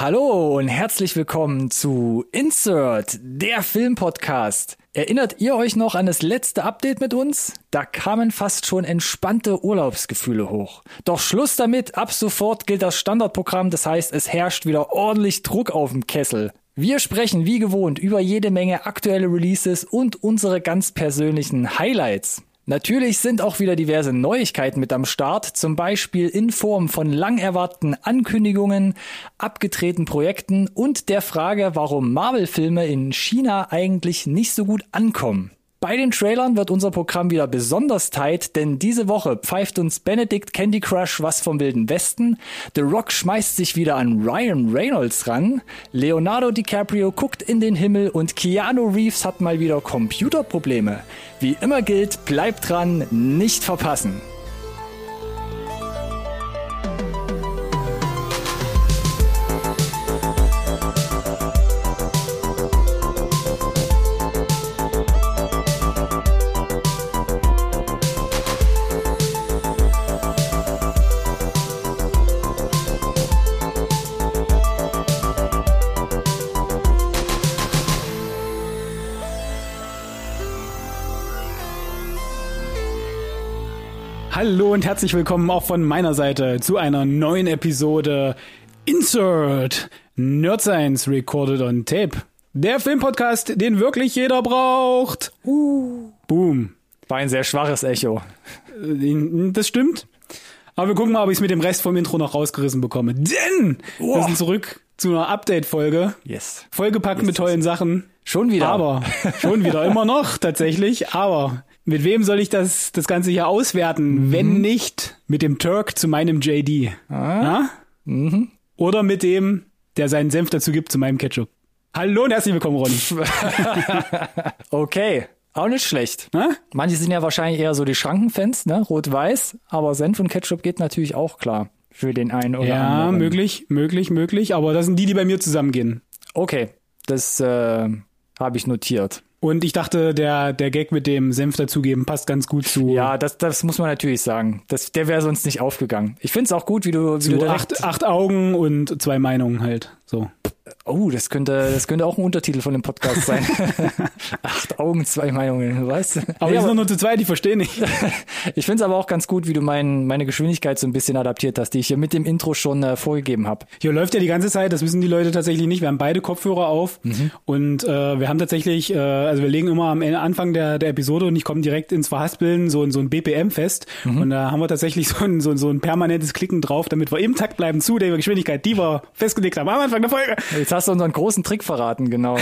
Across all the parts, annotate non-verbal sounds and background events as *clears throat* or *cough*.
Hallo und herzlich willkommen zu Insert, der Filmpodcast. Erinnert ihr euch noch an das letzte Update mit uns? Da kamen fast schon entspannte Urlaubsgefühle hoch. Doch Schluss damit, ab sofort gilt das Standardprogramm, das heißt, es herrscht wieder ordentlich Druck auf dem Kessel. Wir sprechen wie gewohnt über jede Menge aktuelle Releases und unsere ganz persönlichen Highlights. Natürlich sind auch wieder diverse Neuigkeiten mit am Start, zum Beispiel in Form von lang erwarteten Ankündigungen, abgedrehten Projekten und der Frage, warum Marvel-Filme in China eigentlich nicht so gut ankommen. Bei den Trailern wird unser Programm wieder besonders tight, denn diese Woche pfeift uns Benedict Candy Crush was vom Wilden Westen, The Rock schmeißt sich wieder an Ryan Reynolds ran, Leonardo DiCaprio guckt in den Himmel und Keanu Reeves hat mal wieder Computerprobleme. Wie immer gilt, bleibt dran, nicht verpassen. Hallo und herzlich willkommen auch von meiner Seite zu einer neuen Episode Insert Nerd Science Recorded on Tape. Der Filmpodcast, den wirklich jeder braucht. Uh. Boom. War ein sehr schwaches Echo. Äh, das stimmt. Aber wir gucken mal, ob ich es mit dem Rest vom Intro noch rausgerissen bekomme. Denn oh. wir sind zurück zu einer Update-Folge. Yes. Vollgepackt yes, mit tollen yes. Sachen. Schon wieder. Aber, schon wieder, immer noch tatsächlich. Aber mit wem soll ich das, das Ganze hier auswerten, mhm. wenn nicht mit dem Turk zu meinem JD? Ah. Mhm. Oder mit dem, der seinen Senf dazu gibt, zu meinem Ketchup. Hallo und herzlich willkommen, Ronny. *laughs* okay. Auch nicht schlecht. Na? Manche sind ja wahrscheinlich eher so die Schrankenfans, ne? Rot-Weiß, aber Senf und Ketchup geht natürlich auch klar. Für den einen oder ja, anderen. Ja, möglich, möglich, möglich. Aber das sind die, die bei mir zusammengehen. Okay, das äh, habe ich notiert. Und ich dachte, der, der Gag mit dem Senf dazugeben passt ganz gut zu. Ja, das, das muss man natürlich sagen. Das, der wäre sonst nicht aufgegangen. Ich finde es auch gut, wie du, wie du acht, acht Augen und zwei Meinungen halt. So. Oh, das könnte, das könnte auch ein Untertitel von dem Podcast sein. *laughs* Acht Augen, zwei Meinungen, weißt du? Aber ja, sind nur zu zweit, die verstehen nicht. *laughs* ich finde es aber auch ganz gut, wie du mein, meine Geschwindigkeit so ein bisschen adaptiert hast, die ich hier mit dem Intro schon äh, vorgegeben habe. Hier läuft ja die ganze Zeit, das wissen die Leute tatsächlich nicht. Wir haben beide Kopfhörer auf mhm. und äh, wir haben tatsächlich, äh, also wir legen immer am Anfang der, der Episode und ich komme direkt ins Verhaspeln so, so ein BPM fest mhm. und da haben wir tatsächlich so ein, so, so ein permanentes Klicken drauf, damit wir im Takt bleiben zu der Geschwindigkeit, die wir festgelegt haben am Anfang der Folge. Jetzt hast du unseren großen Trick verraten, genau.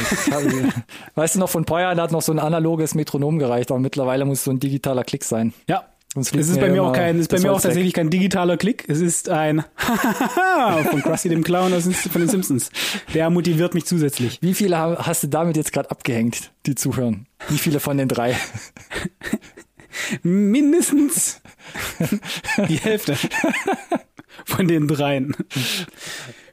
weißt du noch, von da hat noch so ein analoges Metronom gereicht, aber mittlerweile muss es so ein digitaler Klick sein. Ja. Es ist bei mir auch kein, ist bei mir auch tatsächlich kein digitaler Klick. Es ist ein *laughs* von Krusty dem Clown aus von den Simpsons. Der motiviert mich zusätzlich. Wie viele hast du damit jetzt gerade abgehängt, die zuhören? Wie viele von den drei? *laughs* Mindestens *laughs* die Hälfte von den dreien.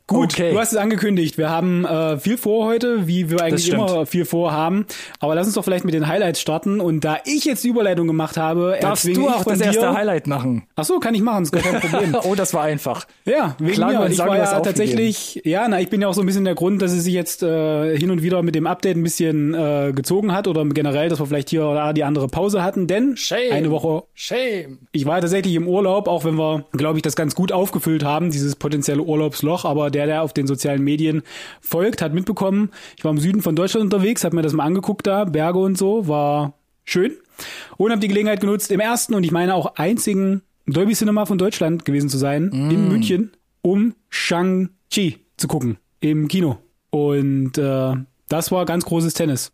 Gut, okay. du hast es angekündigt. Wir haben äh, viel vor heute, wie wir eigentlich immer viel vorhaben. Aber lass uns doch vielleicht mit den Highlights starten. Und da ich jetzt die Überleitung gemacht habe, darfst du auch das dir, erste Highlight machen. Ach so, kann ich machen, ist gar kein Problem. *laughs* oh, das war einfach. Ja, wegen Klar, mir. Ich war ja tatsächlich, ja, na, ich bin ja auch so ein bisschen der Grund, dass es sich jetzt äh, hin und wieder mit dem Update ein bisschen äh, gezogen hat oder generell, dass wir vielleicht hier oder da die andere Pause hatten, denn Shame. eine Woche. Shame. Ich war tatsächlich im Urlaub, auch wenn wir, glaube ich, das ganz gut aufgefüllt haben, dieses potenzielle Urlaubsloch, aber der, der auf den sozialen Medien folgt, hat mitbekommen, ich war im Süden von Deutschland unterwegs, habe mir das mal angeguckt da, Berge und so, war schön. Und habe die Gelegenheit genutzt, im ersten und ich meine auch einzigen Dolby Cinema von Deutschland gewesen zu sein, mm. in München, um Shang-Chi zu gucken im Kino. Und äh, das war ganz großes Tennis.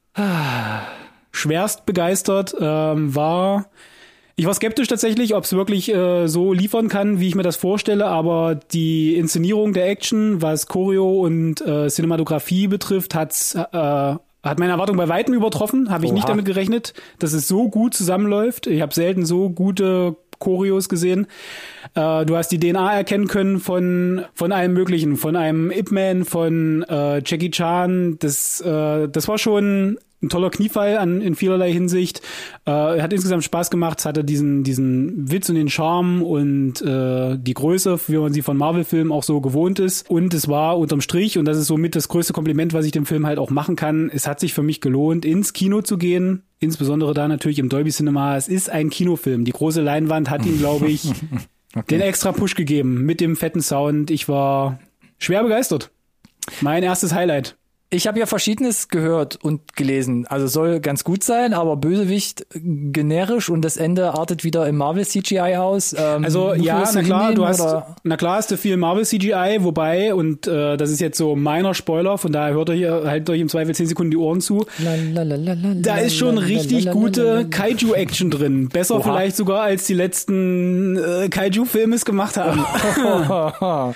Schwerst begeistert ähm, war ich war skeptisch tatsächlich, ob es wirklich äh, so liefern kann, wie ich mir das vorstelle, aber die Inszenierung der Action, was Choreo und äh, Cinematografie betrifft, hat's äh, hat meine Erwartung bei weitem übertroffen. Habe ich Oha. nicht damit gerechnet, dass es so gut zusammenläuft. Ich habe selten so gute Choreos gesehen. Äh, du hast die DNA erkennen können von von allem Möglichen, von einem Ip Man, von äh, Jackie Chan. Das äh, das war schon ein toller Kniefall an, in vielerlei Hinsicht. Äh, hat insgesamt Spaß gemacht. Es hatte diesen, diesen Witz und den Charme und äh, die Größe, wie man sie von Marvel-Filmen auch so gewohnt ist. Und es war unterm Strich, und das ist somit das größte Kompliment, was ich dem Film halt auch machen kann, es hat sich für mich gelohnt, ins Kino zu gehen. Insbesondere da natürlich im Dolby Cinema. Es ist ein Kinofilm. Die große Leinwand hat ihm, glaube ich, *laughs* okay. den extra Push gegeben mit dem fetten Sound. Ich war schwer begeistert. Mein erstes Highlight. Ich habe ja Verschiedenes gehört und gelesen. Also soll ganz gut sein, aber Bösewicht generisch und das Ende artet wieder im Marvel CGI aus. Ähm, also ja, na klar, du hast, oder? na klar hast du viel Marvel CGI, wobei und äh, das ist jetzt so meiner Spoiler, von daher hört ihr hier halt euch im Zweifel zehn Sekunden die Ohren zu. da ist schon richtig gute Kaiju-Action drin, besser Oha. vielleicht sogar als die letzten äh, Kaiju-Filme es gemacht haben. *laughs*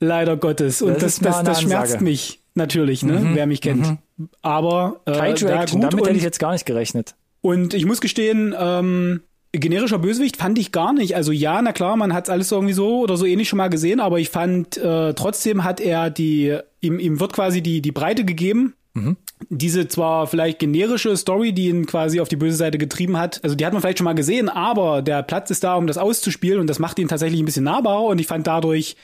Leider Gottes und das, das, das, das schmerzt mich natürlich, ne? Mhm. Wer mich kennt. Mhm. Aber äh, Kaiju Action, damit hätte ich jetzt gar nicht gerechnet. Und ich muss gestehen, ähm, generischer Bösewicht fand ich gar nicht. Also ja, na klar, man hat alles irgendwie so oder so ähnlich schon mal gesehen, aber ich fand äh, trotzdem hat er die ihm, ihm wird quasi die die Breite gegeben. Mhm diese zwar vielleicht generische Story, die ihn quasi auf die böse Seite getrieben hat, also die hat man vielleicht schon mal gesehen, aber der Platz ist da, um das auszuspielen und das macht ihn tatsächlich ein bisschen nahbarer und ich fand dadurch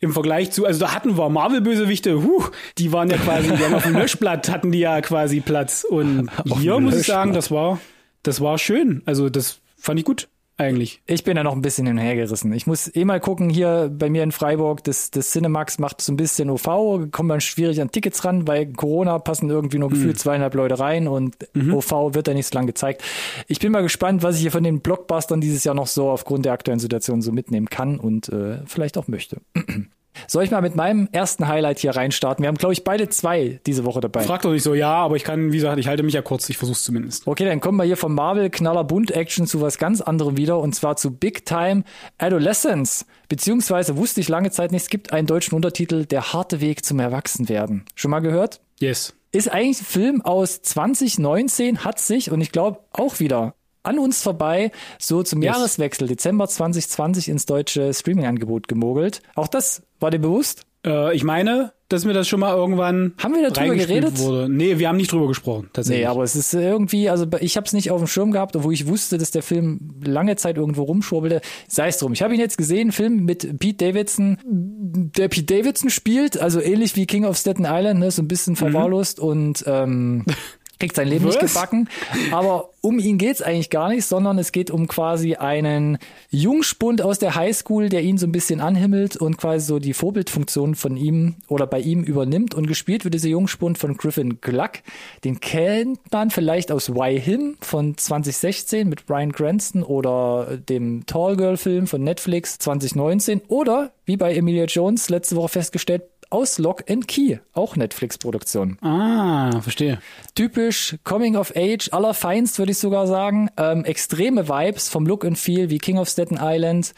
im Vergleich zu, also da hatten wir Marvel-Bösewichte, huh, die waren ja quasi, die haben auf dem *laughs* Löschblatt hatten die ja quasi Platz und hier muss ich sagen, das war, das war schön, also das fand ich gut eigentlich. Ich bin ja noch ein bisschen hinhergerissen. Ich muss eh mal gucken, hier bei mir in Freiburg, das, das Cinemax macht so ein bisschen OV, kommt man schwierig an Tickets ran, weil Corona passen irgendwie nur gefühlt mhm. zweieinhalb Leute rein und mhm. OV wird da nicht so lang gezeigt. Ich bin mal gespannt, was ich hier von den Blockbustern dieses Jahr noch so aufgrund der aktuellen Situation so mitnehmen kann und äh, vielleicht auch möchte. *clears throat* Soll ich mal mit meinem ersten Highlight hier reinstarten? Wir haben, glaube ich, beide zwei diese Woche dabei. Frag doch nicht so, ja, aber ich kann, wie gesagt, ich halte mich ja kurz, ich versuch's zumindest. Okay, dann kommen wir hier vom Marvel Knaller Bunt Action zu was ganz anderem wieder und zwar zu Big Time Adolescence. Beziehungsweise wusste ich lange Zeit nicht, es gibt einen deutschen Untertitel, Der harte Weg zum Erwachsenwerden. Schon mal gehört? Yes. Ist eigentlich ein Film aus 2019, hat sich, und ich glaube auch wieder an uns vorbei, so zum yes. Jahreswechsel Dezember 2020 ins deutsche Streaming-Angebot gemogelt. Auch das war dir bewusst? Äh, ich meine, dass mir das schon mal irgendwann haben wir darüber geredet wurde. Nee, wir haben nicht drüber gesprochen tatsächlich. Nee, aber es ist irgendwie, also ich habe es nicht auf dem Schirm gehabt, obwohl ich wusste, dass der Film lange Zeit irgendwo rumschwurbelte. Sei es drum. Ich habe ihn jetzt gesehen, Film mit Pete Davidson, der Pete Davidson spielt, also ähnlich wie King of Staten Island, ne, so ein bisschen mhm. verwahrlost mhm. und ähm, *laughs* kriegt sein Leben Was? nicht gebacken. Aber um ihn geht's eigentlich gar nicht, sondern es geht um quasi einen Jungspund aus der Highschool, der ihn so ein bisschen anhimmelt und quasi so die Vorbildfunktion von ihm oder bei ihm übernimmt. Und gespielt wird dieser Jungspund von Griffin Gluck. Den kennt man vielleicht aus Why Him von 2016 mit Brian Cranston oder dem Tall Girl Film von Netflix 2019 oder wie bei Emilia Jones letzte Woche festgestellt aus Lock and Key, auch Netflix-Produktion. Ah, verstehe. Typisch Coming of Age, allerfeinst würde ich sogar sagen. Ähm, extreme Vibes vom Look and Feel wie King of Staten Island,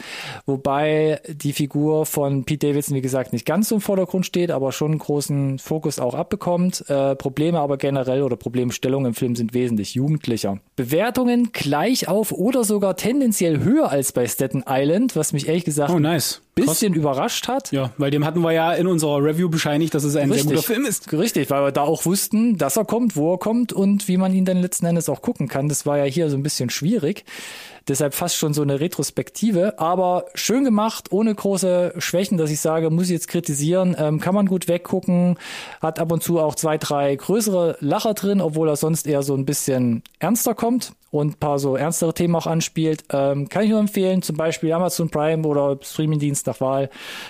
wobei die Figur von Pete Davidson, wie gesagt, nicht ganz so im Vordergrund steht, aber schon einen großen Fokus auch abbekommt. Äh, Probleme aber generell oder Problemstellungen im Film sind wesentlich jugendlicher. Bewertungen gleich auf oder sogar tendenziell höher als bei Staten Island, was mich ehrlich gesagt oh, nice bisschen Krass. überrascht hat. Ja, weil dem hatten wir ja in unserer Review bescheinigt, dass es ein Richtig. sehr guter Film ist. Richtig, weil wir da auch wussten, dass er kommt, wo er kommt und wie man ihn dann letzten Endes auch gucken kann. Das war ja hier so ein bisschen schwierig. Deshalb fast schon so eine Retrospektive, aber schön gemacht, ohne große Schwächen, dass ich sage, muss ich jetzt kritisieren, ähm, kann man gut weggucken, hat ab und zu auch zwei, drei größere Lacher drin, obwohl er sonst eher so ein bisschen ernster kommt und paar so ernstere Themen auch anspielt. Ähm, kann ich nur empfehlen, zum Beispiel Amazon Prime oder Streamingdienst nach Wahl.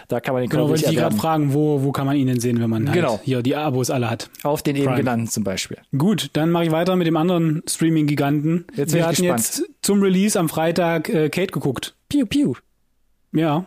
Da kann man den Genau, wollte ich gerade fragen, wo, wo kann man ihn denn sehen, wenn man halt genau. hier die Abos alle hat? Auf den Prime. eben genannten zum Beispiel. Gut, dann mache ich weiter mit dem anderen Streaming-Giganten. Jetzt Wir hatten gespannt. jetzt zum Release am Freitag äh, Kate geguckt. Piu, piu. Ja.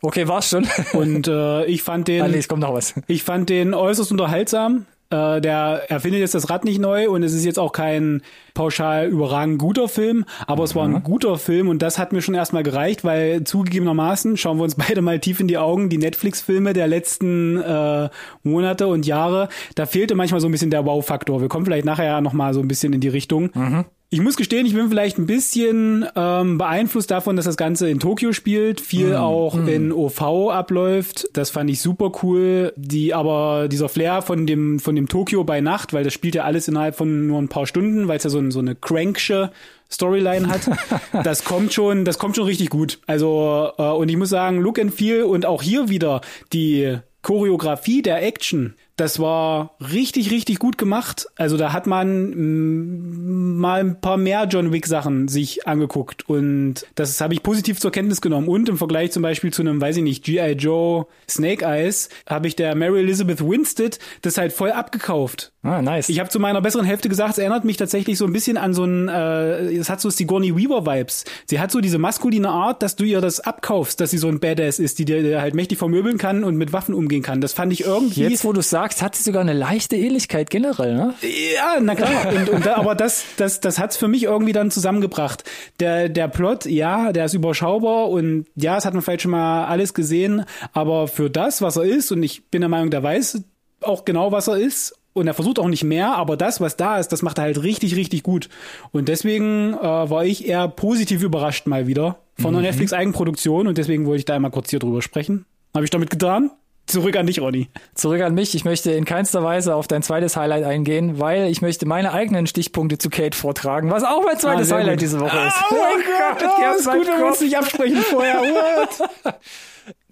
Okay, war's schon. *laughs* Und äh, ich fand den. Ah, nee, es kommt noch was. Ich fand den äußerst unterhaltsam. Äh, der erfindet jetzt das Rad nicht neu und es ist jetzt auch kein pauschal überragend guter Film, aber mhm. es war ein mhm. guter Film und das hat mir schon erstmal gereicht, weil zugegebenermaßen schauen wir uns *laughs* beide mal tief in die Augen, die Netflix-Filme der letzten äh, Monate und Jahre, da fehlte manchmal so ein bisschen der Wow-Faktor. Wir kommen vielleicht nachher ja nochmal so ein bisschen in die Richtung. Mhm. Ich muss gestehen, ich bin vielleicht ein bisschen ähm, beeinflusst davon, dass das Ganze in Tokio spielt, viel mm, auch mm. in OV abläuft. Das fand ich super cool. Die aber dieser Flair von dem von dem Tokio bei Nacht, weil das spielt ja alles innerhalb von nur ein paar Stunden, weil es ja so, so eine cranksche Storyline hat. *laughs* das kommt schon, das kommt schon richtig gut. Also äh, und ich muss sagen, Look and Feel und auch hier wieder die Choreografie der Action das war richtig, richtig gut gemacht. Also da hat man mm, mal ein paar mehr John Wick Sachen sich angeguckt und das habe ich positiv zur Kenntnis genommen. Und im Vergleich zum Beispiel zu einem, weiß ich nicht, G.I. Joe Snake Eyes, habe ich der Mary Elizabeth Winstead das halt voll abgekauft. Ah, nice. Ich habe zu meiner besseren Hälfte gesagt, es erinnert mich tatsächlich so ein bisschen an so ein, äh, es hat so Sigourney Weaver Vibes. Sie hat so diese maskuline Art, dass du ihr das abkaufst, dass sie so ein Badass ist, die dir halt mächtig vermöbeln kann und mit Waffen umgehen kann. Das fand ich irgendwie. Jetzt, wo du sagst, sagst, hat sie sogar eine leichte Ähnlichkeit generell, ne? Ja, na klar. und, und da, aber das, das, das hat's für mich irgendwie dann zusammengebracht. Der, der Plot, ja, der ist überschaubar und ja, es hat man vielleicht schon mal alles gesehen, aber für das, was er ist, und ich bin der Meinung, der weiß auch genau, was er ist und er versucht auch nicht mehr, aber das, was da ist, das macht er halt richtig, richtig gut. Und deswegen äh, war ich eher positiv überrascht mal wieder von mhm. einer Netflix-Eigenproduktion und deswegen wollte ich da einmal kurz hier drüber sprechen. Habe ich damit getan? Zurück an dich, Ronny. Zurück an mich. Ich möchte in keinster Weise auf dein zweites Highlight eingehen, weil ich möchte meine eigenen Stichpunkte zu Kate vortragen, was auch mein zweites ah, Highlight gut. diese Woche ist. Oh *laughs* mein Gott, oh, ist gut, wir müssen nicht absprechen vorher. What? *laughs*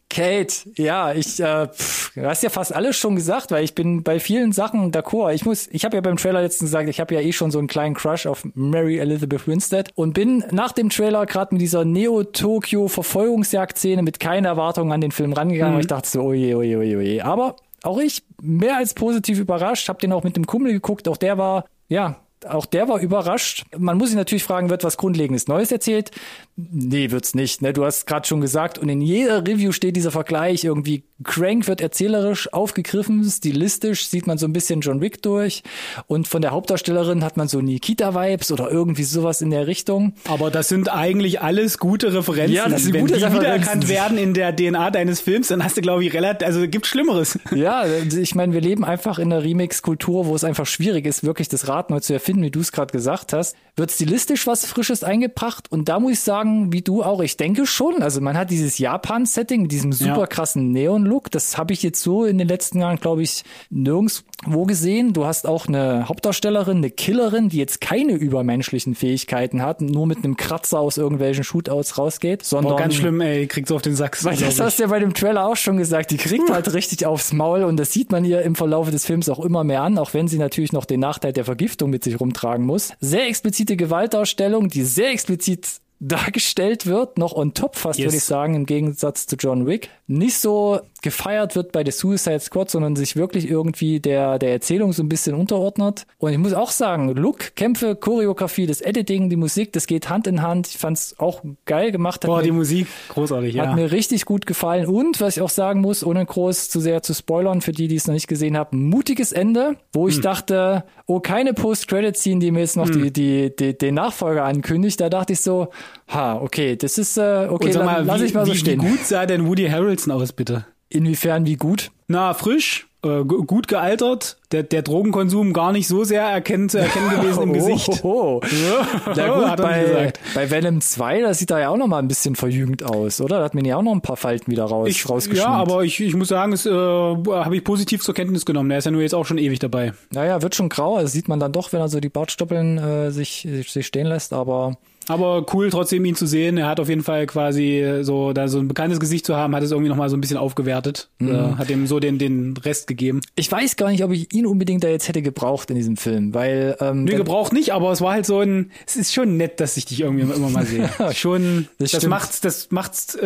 Kate, ja, ich, äh, pff, du hast ja fast alles schon gesagt, weil ich bin bei vielen Sachen d'accord. Ich muss, ich habe ja beim Trailer letztens gesagt, ich habe ja eh schon so einen kleinen Crush auf Mary Elizabeth Winstead und bin nach dem Trailer gerade mit dieser Neo-Tokyo-Verfolgungsjagd-Szene mit keiner Erwartung an den Film rangegangen, mhm. weil ich dachte so, oje, oje, oje, oje. Aber auch ich mehr als positiv überrascht, habe den auch mit dem Kumpel geguckt, auch der war, ja, auch der war überrascht. Man muss sich natürlich fragen, wird was Grundlegendes Neues erzählt? Nee, wird's nicht. Ne? Du hast gerade schon gesagt, und in jeder Review steht dieser Vergleich irgendwie. Crank wird erzählerisch aufgegriffen, stilistisch sieht man so ein bisschen John Wick durch. Und von der Hauptdarstellerin hat man so Nikita-Vibes oder irgendwie sowas in der Richtung. Aber das sind eigentlich alles gute Referenzen. Ja, das sind Wenn gute die Referenzen. wiedererkannt werden in der DNA deines Films, dann hast du, glaube ich, relativ, also gibt Schlimmeres. *laughs* Ja, ich meine, wir leben einfach in einer Remix-Kultur, wo es einfach schwierig ist, wirklich das Rad neu zu erfinden, wie du es gerade gesagt hast. Wird stilistisch was Frisches eingebracht und da muss ich sagen, sagen, wie du auch. Ich denke schon. Also man hat dieses Japan-Setting mit diesem super krassen Neon-Look. Das habe ich jetzt so in den letzten Jahren, glaube ich, nirgendwo gesehen. Du hast auch eine Hauptdarstellerin, eine Killerin, die jetzt keine übermenschlichen Fähigkeiten hat, nur mit einem Kratzer aus irgendwelchen Shootouts rausgeht. Sondern, Boah, ganz schlimm, ey, kriegt so auf den Sack. Weil das hast du ja bei dem Trailer auch schon gesagt. Die kriegt halt richtig aufs Maul und das sieht man ihr im Verlauf des Films auch immer mehr an, auch wenn sie natürlich noch den Nachteil der Vergiftung mit sich rumtragen muss. Sehr explizite Gewaltdarstellung, die sehr explizit dargestellt wird, noch on top fast, yes. würde ich sagen, im Gegensatz zu John Wick. Nicht so gefeiert wird bei The Suicide Squad, sondern sich wirklich irgendwie der, der Erzählung so ein bisschen unterordnet. Und ich muss auch sagen, Look, Kämpfe, Choreografie, das Editing, die Musik, das geht Hand in Hand. Ich fand's auch geil gemacht. Boah, die Musik, großartig, ja. Hat mir richtig gut gefallen. Und, was ich auch sagen muss, ohne groß zu sehr zu spoilern, für die, die es noch nicht gesehen haben, mutiges Ende, wo ich hm. dachte, oh, keine Post-Credit-Scene, die mir jetzt noch hm. die, die, die, den Nachfolger ankündigt. Da dachte ich so, ha, okay, das ist, äh, okay, dann mal, lass ich mal wie, so stehen. Wie gut sah denn Woody Harrelson aus, bitte? Inwiefern wie gut? Na, frisch, äh, gut gealtert, der, der Drogenkonsum gar nicht so sehr erkennt, zu erkennen gewesen im *laughs* Gesicht. Oh, oh, oh. Ja, *laughs* gut, hat bei, bei Venom 2, da sieht er ja auch noch mal ein bisschen verjüngt aus, oder? Da hat man ja auch noch ein paar Falten wieder raus, ich, rausgeschnitten. Ja, aber ich, ich muss sagen, es äh, habe ich positiv zur Kenntnis genommen. Der ist ja nur jetzt auch schon ewig dabei. Naja, wird schon grau, das sieht man dann doch, wenn er so die Bartstoppeln äh, sich, sich stehen lässt, aber aber cool trotzdem ihn zu sehen. Er hat auf jeden Fall quasi so, da so ein bekanntes Gesicht zu haben, hat es irgendwie nochmal so ein bisschen aufgewertet. Mhm. Äh, hat ihm so den, den Rest gegeben. Ich weiß gar nicht, ob ich ihn unbedingt da jetzt hätte gebraucht in diesem Film, weil. Ähm, nee, gebraucht nicht, aber es war halt so ein, es ist schon nett, dass ich dich irgendwie immer mal sehe. *laughs* schon, das, das macht's, das macht's äh,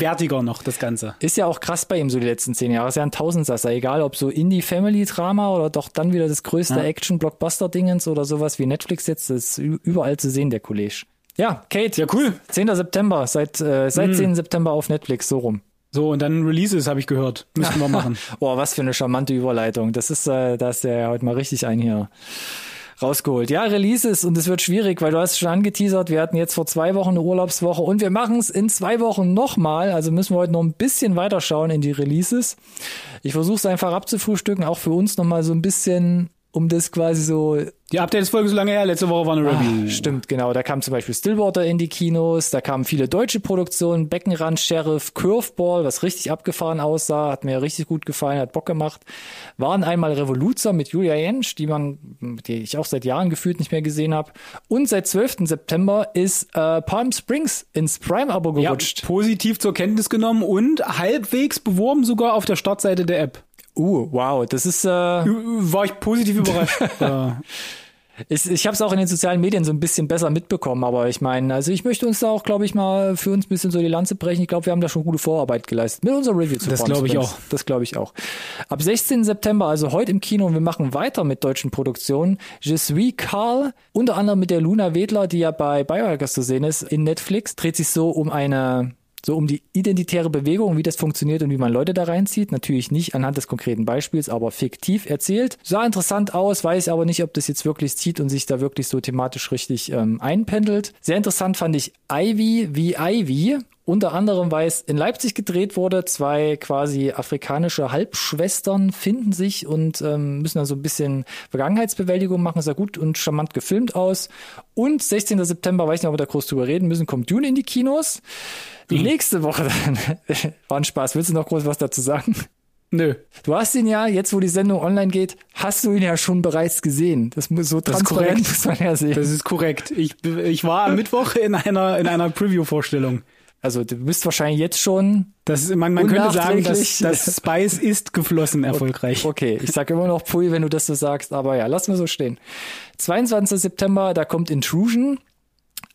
wertiger noch, das Ganze. Ist ja auch krass bei ihm so die letzten zehn Jahre. Ist ja ein Tausendsasser, egal ob so Indie-Family-Drama oder doch dann wieder das größte ja. Action-Blockbuster-Dingens oder sowas wie Netflix jetzt, das ist überall zu sehen, der Kollege. Ja, Kate. Ja, cool. 10. September, seit, äh, seit mm. 10. September auf Netflix, so rum. So, und dann Releases habe ich gehört. Müssen wir machen. *laughs* Boah, was für eine charmante Überleitung. Das ist, äh, da ist der heute mal richtig ein hier rausgeholt. Ja, Releases und es wird schwierig, weil du hast schon angeteasert, wir hatten jetzt vor zwei Wochen eine Urlaubswoche und wir machen es in zwei Wochen nochmal. Also müssen wir heute noch ein bisschen weiter schauen in die Releases. Ich versuche es einfach abzufrühstücken, auch für uns nochmal so ein bisschen um das quasi so Die Updates-Folge ist so lange her, letzte Woche war eine Review. Ah, stimmt, genau. Da kam zum Beispiel Stillwater in die Kinos, da kamen viele deutsche Produktionen, Beckenrand, Sheriff, Curveball, was richtig abgefahren aussah, hat mir richtig gut gefallen, hat Bock gemacht. Waren einmal Revoluzer mit Julia Jentsch, die man, die ich auch seit Jahren gefühlt nicht mehr gesehen habe. Und seit 12. September ist äh, Palm Springs ins Prime-Abo Ja, gerutscht. positiv zur Kenntnis genommen und halbwegs beworben sogar auf der Startseite der App. Uh, wow, das ist, äh, War ich positiv überrascht. *laughs* Ich, ich habe es auch in den sozialen Medien so ein bisschen besser mitbekommen, aber ich meine, also ich möchte uns da auch, glaube ich, mal für uns ein bisschen so die Lanze brechen. Ich glaube, wir haben da schon gute Vorarbeit geleistet mit unserer Review zu Das glaube ich auch. Das glaube ich auch. Ab 16. September, also heute im Kino, und wir machen weiter mit deutschen Produktionen. Je suis Carl, unter anderem mit der Luna Wedler, die ja bei Biohackers zu sehen ist, in Netflix, dreht sich so um eine so um die identitäre Bewegung, wie das funktioniert und wie man Leute da reinzieht. Natürlich nicht anhand des konkreten Beispiels, aber fiktiv erzählt. Sah interessant aus, weiß aber nicht, ob das jetzt wirklich zieht und sich da wirklich so thematisch richtig ähm, einpendelt. Sehr interessant fand ich Ivy wie Ivy. Unter anderem, weil es in Leipzig gedreht wurde, zwei quasi afrikanische Halbschwestern finden sich und ähm, müssen dann so ein bisschen Vergangenheitsbewältigung machen. Sah gut und charmant gefilmt aus. Und 16. September, weiß nicht, ob wir da groß drüber reden müssen, kommt Dune in die Kinos. Die nächste Woche dann. *laughs* War ein Spaß. Willst du noch groß was dazu sagen? nö. Du hast ihn ja, jetzt wo die Sendung online geht, hast du ihn ja schon bereits gesehen. Das muss so ist transparent muss man ja sehen. Das ist korrekt. Ich, ich war am Mittwoch in einer, in einer Preview-Vorstellung. Also du bist wahrscheinlich jetzt schon Das ist, man, man könnte sagen, dass, dass Spice ist geflossen *laughs* erfolgreich. Okay, ich sage immer noch Pui, wenn du das so sagst, aber ja, lass mal so stehen. 22. September, da kommt Intrusion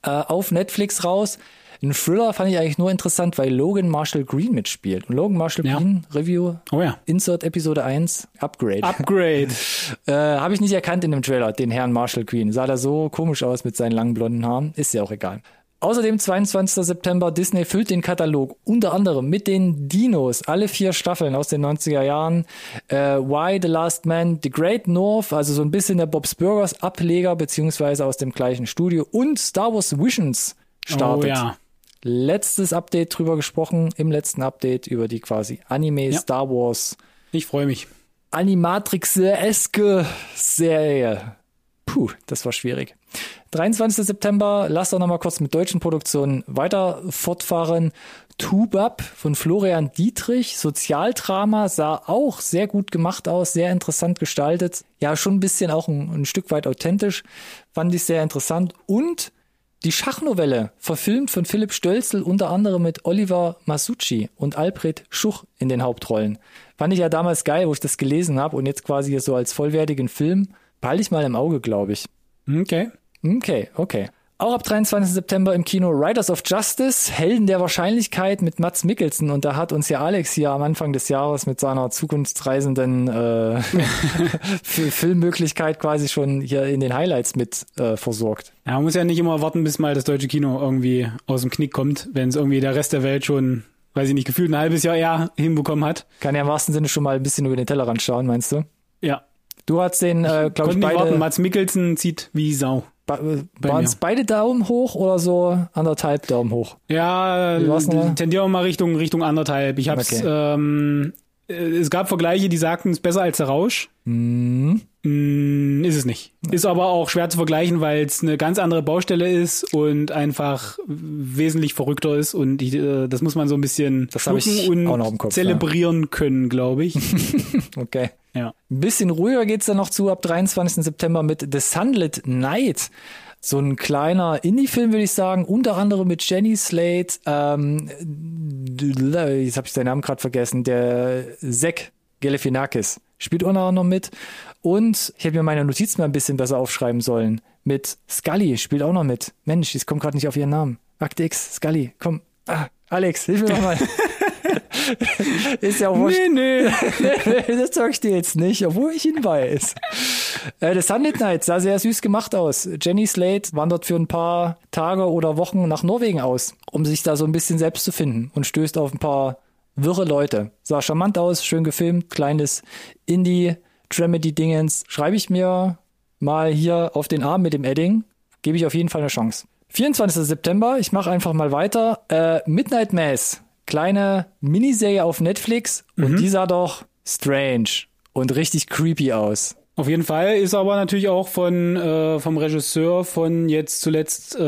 äh, auf Netflix raus. Ein Thriller fand ich eigentlich nur interessant, weil Logan Marshall Green mitspielt. Und Logan Marshall Ja. Green, Review, Oh ja. Insert Episode 1, Upgrade. Upgrade. *laughs* Äh, Habe ich nicht erkannt in dem Trailer, den Herrn Marshall Green. Sah da so komisch aus mit seinen langen blonden Haaren. Ist ja auch egal. Außerdem 22. September, Disney füllt den Katalog unter anderem mit den Dinos, alle vier Staffeln aus den 90er Jahren. Äh, Why the Last Man, The Great North, also so ein bisschen der Bob's Burgers Ableger, beziehungsweise aus dem gleichen Studio. Und Star Wars Visions startet. Oh ja. Letztes Update drüber gesprochen, im letzten Update über die quasi Anime Ja. Star Wars Ich freue mich. Animatrix-eske Serie. Puh, das war schwierig. 23. September, lass doch noch mal kurz mit deutschen Produktionen weiter fortfahren. Tubab von Florian Dietrich, Sozialdrama, sah auch sehr gut gemacht aus, sehr interessant gestaltet. Ja, schon ein bisschen auch ein, ein Stück weit authentisch. Fand ich sehr interessant. Und die Schachnovelle, verfilmt von Philipp Stölzel, unter anderem mit Oliver Masucci und Alfred Schuch in den Hauptrollen. Fand ich ja damals geil, wo ich das gelesen habe und jetzt quasi so als vollwertigen Film. Behalte ich mal im Auge, glaube ich. Okay. Okay, okay. Auch ab 23. September im Kino Riders of Justice, Helden der Wahrscheinlichkeit mit Mats Mikkelsen. Und da hat uns ja Alex hier am Anfang des Jahres mit seiner zukunftsreisenden äh, *laughs* Filmmöglichkeit quasi schon hier in den Highlights mit äh, versorgt. Ja, man muss ja nicht immer warten, bis mal das deutsche Kino irgendwie aus dem Knick kommt, wenn es irgendwie der Rest der Welt schon, weiß ich nicht, gefühlt ein halbes Jahr eher hinbekommen hat. Kann ja im wahrsten Sinne schon mal ein bisschen über den Tellerrand schauen, meinst du? Ja. Du hast den, äh, glaube ich, nicht beide, warten. Mats Mikkelsen zieht wie Sau. waren es beide Daumen hoch oder so anderthalb Daumen hoch? Ja, tendieren wir mal Richtung, Richtung anderthalb. Ich hab's, Okay. ähm, äh, es gab Vergleiche, die sagten, es ist besser als der Rausch. Mhm. Mm, ist es nicht. Ist aber auch schwer zu vergleichen, weil es eine ganz andere Baustelle ist und einfach wesentlich verrückter ist und ich, äh, das muss man so ein bisschen Das schlucken und Kopf, zelebrieren können, glaube ich. *laughs* Okay. ja. Ein bisschen ruhiger geht's dann noch zu ab 23. September mit The Sunlit Night. So ein kleiner Indie-Film, würde ich sagen, unter anderem mit Jenny Slate, ähm, jetzt habe ich seinen Namen gerade vergessen, der Zack Galifianakis spielt unter anderem mit. Und ich hätte mir meine Notizen mal ein bisschen besser aufschreiben sollen. Mit Scully spielt auch noch mit. Mensch, ich komme gerade nicht auf ihren Namen. Akte X, Scully, komm. Ah, Alex, hilf mir nochmal. *laughs* *laughs* Ist ja auch wurscht. Nee, nee. *laughs* das sag ich dir jetzt nicht, obwohl ich ihn weiß. Äh, das Sunlit Night sah sehr süß gemacht aus. Jenny Slate wandert für ein paar Tage oder Wochen nach Norwegen aus, um sich da so ein bisschen selbst zu finden und stößt auf ein paar wirre Leute. Sah charmant aus, schön gefilmt, kleines Indie-Dramedy-Dingens. Schreibe ich mir mal hier auf den Arm mit dem Edding, gebe ich auf jeden Fall eine Chance. 24. September, ich mache einfach mal weiter. Äh, Midnight Mass, kleine Miniserie auf Netflix und die sah doch strange und richtig creepy aus. Auf jeden Fall ist aber natürlich auch von äh, vom Regisseur von jetzt zuletzt äh,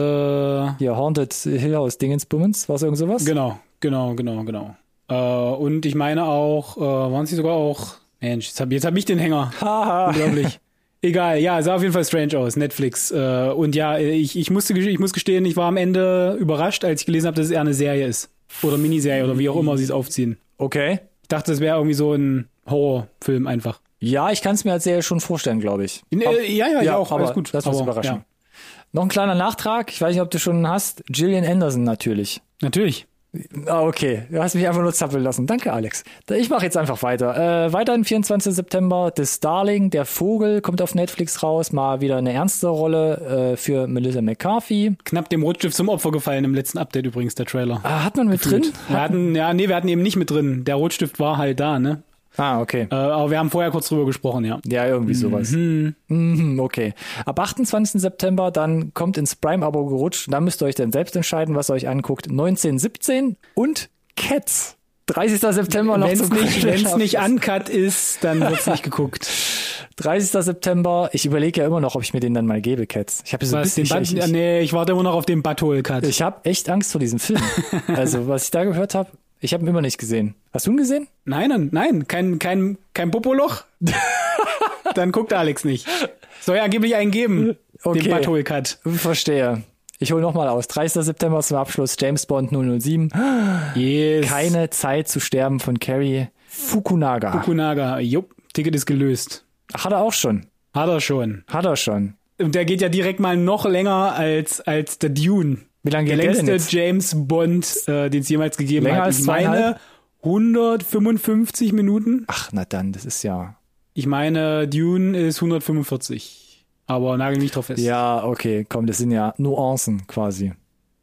Hier, Haunted Hill House Dingensbummens, war es irgend sowas? genau, genau, genau, genau. Äh, und ich meine auch, äh, waren sie sogar auch, Mensch, jetzt hab, jetzt hab ich den Hänger. *laughs* Haha. Unglaublich. Egal, ja, sah auf jeden Fall strange aus, Netflix. Äh, und ja, ich, ich, musste, ich muss gestehen, ich war am Ende überrascht, als ich gelesen habe, dass es eher eine Serie ist. Oder Miniserie oder wie auch immer sie es aufziehen. Okay. Ich dachte, es wäre irgendwie so ein Horrorfilm einfach. Ja, ich kann es mir als Serie schon vorstellen, glaube ich. Äh, ja, ja, ich auch, aber alles gut. Lass uns überraschen. ja. Noch ein kleiner Nachtrag. Ich weiß nicht, ob du schon hast. Gillian Anderson natürlich. Natürlich. Ah, okay. Du hast mich einfach nur zappeln lassen. Danke, Alex. Ich mache jetzt einfach weiter. Äh, weiter am 24. September. The Starling, der Vogel, kommt auf Netflix raus. Mal wieder eine ernste Rolle äh, für Melissa McCarthy. Knapp dem Rotstift zum Opfer gefallen im letzten Update übrigens, der Trailer. Ah, hat man mit drin? Wir hatten, ja, nee, wir hatten eben nicht mit drin. Der Rotstift war halt da, ne? Ah, okay. Äh, aber wir haben vorher kurz drüber gesprochen, ja. Ja, irgendwie sowas. Mhm, okay. Ab 28. September dann kommt ins Prime-Abo gerutscht. Da müsst ihr euch dann selbst entscheiden, was ihr euch anguckt. 1917 und Cats. 30. September noch Wenn es zum nicht, wenn's Abschluss. nicht uncut ist, dann wird's nicht geguckt. *laughs* 30. September. Ich überlege ja immer noch, ob ich mir den dann mal gebe, Cats. Ich habe so ein Was, den bisschen, ich, ich, nee, ich warte immer noch auf den Butthole-Cut. ich habe echt Angst vor diesem Film. *laughs* also, was ich da gehört habe, ich habe ihn immer nicht gesehen. Hast du ihn gesehen? Nein, nein, kein, kein, kein Popoloch. *laughs* dann guckt Alex nicht. Soll ja angeblich einen geben, Okay. den Butthole-Cut. Verstehe. Ich hole nochmal aus. 30. September zum Abschluss James Bond 007. Yes. Keine Zeit zu sterben von Carrie Fukunaga. Kunaga, jupp, Ticket ist gelöst. Ach, hat er auch schon. Hat er schon. Hat er schon. Der geht ja direkt mal noch länger als, als der Dune. Wie lange geht der längste? James Bond, äh, den es jemals gegeben Länger hat. als Ich meine zweieinhalb? 155 Minuten. Ach, na dann, das ist ja. Ich meine, Dune ist 145. Aber nagel mich drauf fest. Ja, okay, komm, das sind ja Nuancen quasi.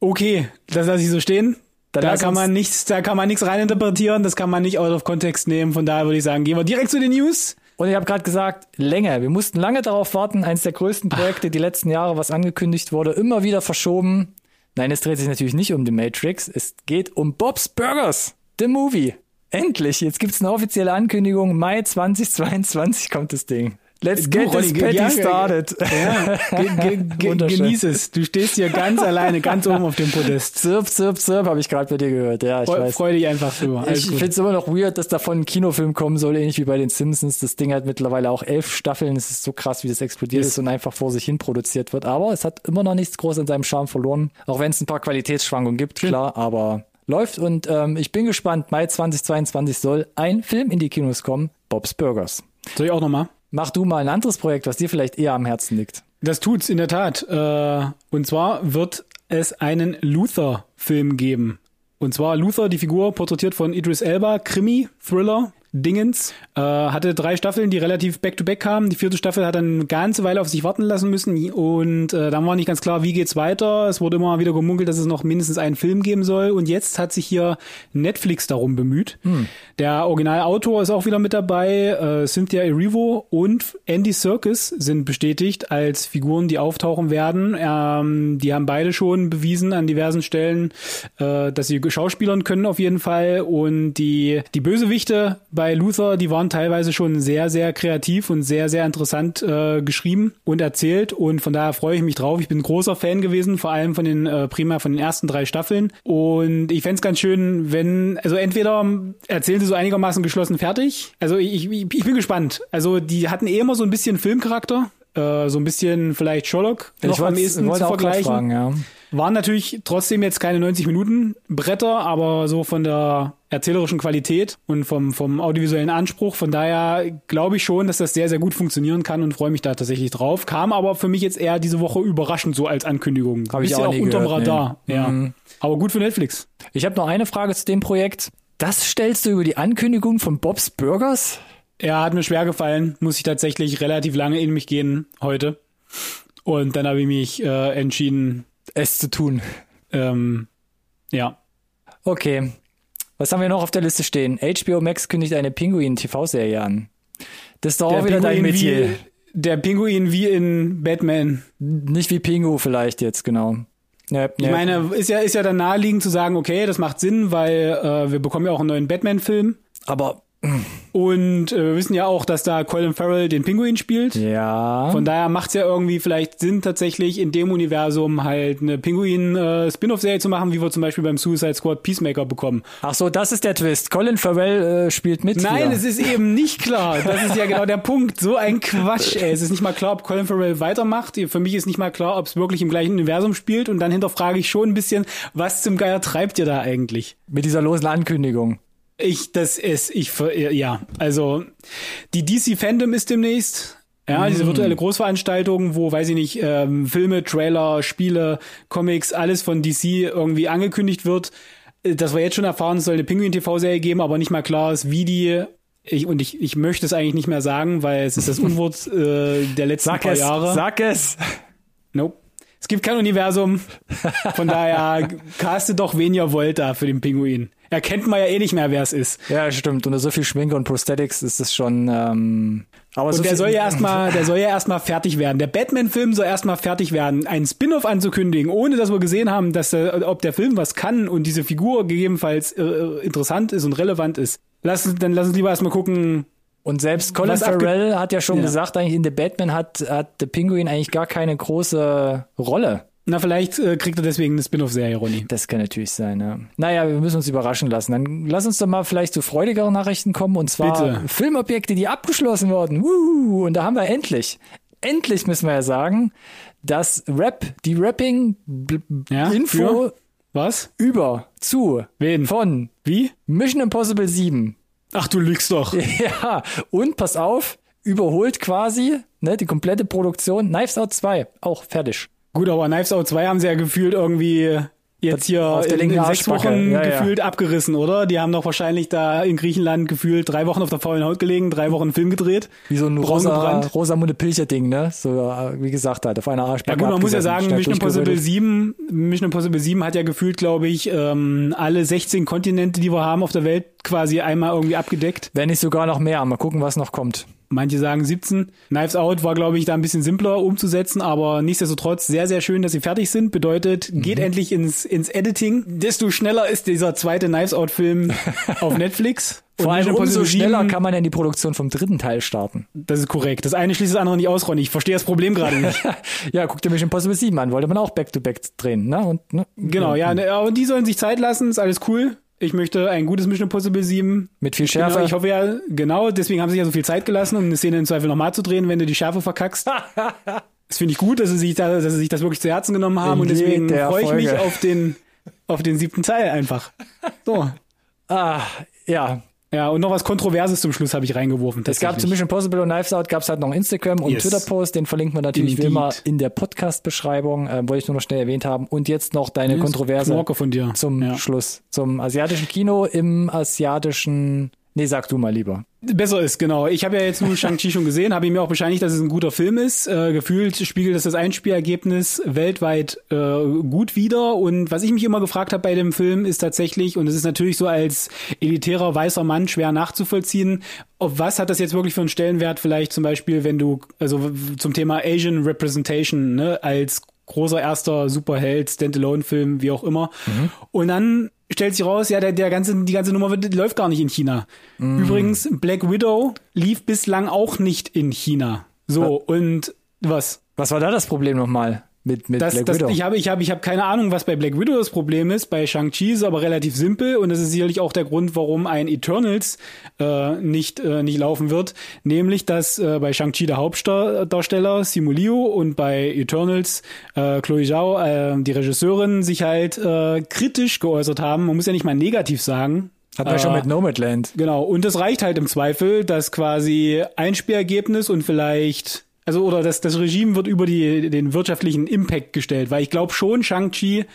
Okay, das lasse ich so stehen. Dann da kann man nichts, da kann man nichts reininterpretieren, das kann man nicht out of Kontext nehmen. Von daher würde ich sagen, gehen wir direkt zu den News. Und ich habe gerade gesagt, Länge. Wir mussten lange darauf warten. Eines der größten Projekte die letzten Jahre, was angekündigt wurde, immer wieder verschoben. Nein, es dreht sich natürlich nicht um die Matrix. Es geht um Bob's Burgers, the movie. Endlich, jetzt gibt's eine offizielle Ankündigung. Mai 2022 kommt das Ding. Let's Du, get this Ronny, Patty started. Ja, ge ge *laughs* ge genieß es. Du stehst hier ganz alleine, ganz oben auf dem Podest. Zirp, zirp, zirp, habe ich gerade bei dir gehört. Ja, ich Freu, weiß. freu dich einfach drüber. Alles Ich finde es immer noch weird, dass davon ein Kinofilm kommen soll, ähnlich wie bei den Simpsons. Das Ding hat mittlerweile auch elf Staffeln. Es ist so krass, wie das explodiert Yes. ist und einfach vor sich hin produziert wird. Aber es hat immer noch nichts groß an seinem Charme verloren. Auch wenn es ein paar Qualitätsschwankungen gibt, klar, aber läuft. Und ähm, ich bin gespannt. Mai 2022 soll ein Film in die Kinos kommen. Bob's Burgers. Soll ich auch nochmal? Mach du mal ein anderes Projekt, was dir vielleicht eher am Herzen liegt. Das tut's in der Tat. Äh, und zwar wird es einen Luther-Film geben. Und zwar Luther, die Figur, porträtiert von Idris Elba, Krimi, Thriller, Dingens. Äh, hatte drei Staffeln, die relativ back-to-back kamen. Die vierte Staffel hat dann eine ganze Weile auf sich warten lassen müssen. Und äh, dann war nicht ganz klar, wie geht's weiter. Es wurde immer wieder gemunkelt, dass es noch mindestens einen Film geben soll. Und jetzt hat sich hier Netflix darum bemüht. Der Originalautor ist auch wieder mit dabei. Äh, Cynthia Erivo und Andy Serkis sind bestätigt als Figuren, die auftauchen werden. Ähm, die haben beide schon bewiesen an diversen Stellen, äh, dass sie schauspielern können auf jeden Fall. Und die, die Bösewichte bei Luther, die waren teilweise schon sehr, sehr kreativ und sehr, sehr interessant äh, geschrieben und erzählt. Und von daher freue ich mich drauf. Ich bin ein großer Fan gewesen, vor allem von den äh, prima von den ersten drei Staffeln. Und ich fänd's es ganz schön, wenn, also entweder erzählen sie so einigermaßen geschlossen fertig. Also ich, ich, ich bin gespannt. Also die hatten eh immer so ein bisschen Filmcharakter. Äh, so ein bisschen vielleicht Sherlock noch ich am ehesten zu vergleichen. fragen, ja. Waren natürlich trotzdem jetzt keine 90 Minuten Bretter, aber so von der erzählerischen Qualität und vom, vom audiovisuellen Anspruch. Von daher glaube ich schon, dass das sehr, sehr gut funktionieren kann und freue mich da tatsächlich drauf. Kam aber für mich jetzt eher diese Woche überraschend so als Ankündigung. Hab ich auch nie unterm gehört, Radar. nee. Ja. Mhm. Aber gut für Netflix. Ich habe noch eine Frage zu dem Projekt. Das stellst du über die Ankündigung von Bob's Burgers? Er hat mir schwer gefallen, muss ich tatsächlich relativ lange in mich gehen heute. Und dann habe ich mich äh, entschieden, Es zu tun. ähm, ja, Okay. Was haben wir noch auf der Liste stehen? HBO Max kündigt eine Pinguin-TV-Serie an. Das ist doch auch wieder dein Metier. wie, der Pinguin wie in Batman. Nicht wie Pingu vielleicht jetzt, genau. Ja, Ich meine, ist ja, ist ja dann naheliegend zu sagen, okay, das macht Sinn, weil äh, wir bekommen ja auch einen neuen Batman-Film. aber Und äh, wir wissen ja auch, dass da Colin Farrell den Pinguin spielt. Ja. Von daher macht es ja irgendwie vielleicht Sinn, tatsächlich in dem Universum halt eine Pinguin-Spin-off-Serie zu machen, wie wir zum Beispiel beim Suicide Squad Peacemaker bekommen. Ach so, das ist der Twist. Colin Farrell äh, spielt mit. Nein, hier. es ist eben nicht klar. Das ist ja genau der Punkt. So ein Quatsch, ey. Es ist nicht mal klar, ob Colin Farrell weitermacht. Für mich ist nicht mal klar, ob es wirklich im gleichen Universum spielt. Und dann hinterfrage ich schon ein bisschen, was zum Geier treibt ihr da eigentlich? mit dieser losen Ankündigung. Ich, das ist, ich, ja, also die DC Fandom ist demnächst. Ja, diese virtuelle Großveranstaltung, wo, weiß ich nicht, ähm, Filme, Trailer, Spiele, Comics, alles von DC irgendwie angekündigt wird. Äh, Das wir jetzt schon erfahren, es soll eine Pinguin-TV-Serie geben, aber nicht mal klar ist, wie die. Ich, und ich, ich möchte es eigentlich nicht mehr sagen, weil es ist das *laughs* Unwort äh, der letzten Sag paar es, Jahre. sag es. Nope. Es gibt kein Universum. Von daher *laughs* castet doch, wen ihr wollt da für den Pinguin. Erkennt man ja eh nicht mehr, wer es ist. Ja, stimmt. Unter so viel Schminke und Prosthetics ist es schon. Ähm, aber so Und der viel, soll ja erstmal, der soll ja erstmal fertig werden. Der Batman-Film soll erstmal fertig werden. Einen Spin-off anzukündigen, ohne dass wir gesehen haben, dass der, ob der Film was kann und diese Figur gegebenenfalls äh, interessant ist und relevant ist. Lass, dann lass uns lieber erstmal gucken. Und selbst Colin Was Farrell hat ja schon Ja. gesagt, eigentlich in The Batman hat, hat der Pinguin eigentlich gar keine große Rolle. Na, vielleicht äh, kriegt er deswegen eine Spin-off-Serie, Ronny. Das kann natürlich sein, ja. Naja, wir müssen uns überraschen lassen. Dann lass uns doch mal vielleicht zu freudigeren Nachrichten kommen. Und zwar Bitte. Filmobjekte, die abgeschlossen wurden. Wuhu, und da haben wir endlich, endlich müssen wir ja sagen, das Rap, die Rapping-Info Ja? Was? über zu Wen? von Wie? Mission Impossible 7 Ach, du lügst doch. *laughs* Ja, und pass auf, überholt quasi ne, die komplette Produktion. Knives Out 2, auch fertig. Gut, aber Knives Out 2 haben sie ja gefühlt irgendwie jetzt hier Auf der in, in sechs. Wochen Ja, ja. gefühlt abgerissen, oder? Die haben doch wahrscheinlich da in Griechenland gefühlt drei Wochen auf der faulen Haut gelegen, drei Wochen einen Film gedreht. Wie so ein rosa. Rosamunde Pilcher-Ding, ne? So, äh, wie gesagt, halt, auf einer Ja Arschbacke. gut, man muss ja sagen, Mission Impossible durchgerödelt. 7, Mission Impossible 7 hat ja gefühlt, glaube ich, ähm, alle 16 Kontinente, die wir haben auf der Welt, quasi einmal irgendwie abgedeckt. Wenn nicht sogar noch mehr. Mal gucken, was noch kommt. Manche sagen 17. Knives Out war, glaube ich, da ein bisschen simpler umzusetzen, aber nichtsdestotrotz sehr, sehr schön, dass sie fertig sind. Bedeutet, Mhm. geht endlich ins, ins Editing. Desto schneller ist dieser zweite Knives Out-Film *laughs* auf Netflix. Und Vor allem umso schneller 7, kann man ja in die Produktion vom dritten Teil starten. Das ist korrekt. Das eine schließt das andere nicht aus, Ronny. Ich verstehe das Problem gerade nicht. *laughs* ja, guck dir Mission Impossible 7 an. Wollte man auch Back-to-Back drehen, ne? Und, ne? genau, ja. ne, Aber die sollen sich Zeit lassen, ist alles cool. Ich möchte ein gutes Mission Impossible 7 Mit viel Schärfe. Genau, ich hoffe ja, genau, deswegen haben sie sich ja so viel Zeit gelassen, um eine Szene im Zweifel nochmal zu drehen, wenn du die Schärfe verkackst. *laughs* Das finde ich gut, dass sie sich da, dass sie sich das wirklich zu Herzen genommen haben In und deswegen freue ich mich auf den, auf den siebten Teil einfach. So. ah, ja. Ja, und noch was Kontroverses zum Schluss habe ich reingeworfen. Es gab zu. Mission Impossible und Knives Out gab es halt noch Instagram und Yes. Twitter-Post, den verlinkt man natürlich wie immer in der Podcast-Beschreibung, äh, wollte ich nur noch schnell erwähnt haben. Und jetzt noch deine Kontroverse Knorke von dir. zum Ja. Schluss. Zum asiatischen Kino im asiatischen, nee, sag du mal lieber. Besser ist, genau. Ich habe ja jetzt nur Shang-Chi schon gesehen, habe ihm ja auch bescheinigt, dass es ein guter Film ist. Äh, gefühlt spiegelt es das Einspielergebnis weltweit äh, gut wider. Und was ich mich immer gefragt habe bei dem Film ist tatsächlich, und es ist natürlich so als elitärer weißer Mann schwer nachzuvollziehen, auf was hat das jetzt wirklich für einen Stellenwert vielleicht zum Beispiel, wenn du, also zum Thema Asian Representation, ne, als großer erster Superheld, Standalone-Film, wie auch immer. Und dann stellt sich raus, ja, der, der ganze, die ganze Nummer wird, läuft gar nicht in China. Übrigens, Black Widow lief bislang auch nicht in China. So, und was? Was war da das Problem nochmal mit, mit Das, Black das, Widow? ich habe ich habe ich habe keine Ahnung, was bei Black Widow das Problem ist. Bei Shang-Chi ist es aber relativ simpel und das ist sicherlich auch der Grund, warum ein Eternals äh, nicht äh, nicht laufen wird, nämlich dass äh, bei Shang-Chi der Hauptdarsteller Simu Liu und bei Eternals äh, Chloe Zhao, äh, die Regisseurin, sich halt äh, kritisch geäußert haben. Man muss ja nicht mal negativ sagen. Wir schon Äh, mit Nomadland. Genau, und es reicht halt im Zweifel, dass quasi Einspielergebnis und vielleicht, also oder das, das Regime wird über die, den wirtschaftlichen Impact gestellt, weil ich glaube schon, Shang-Chi,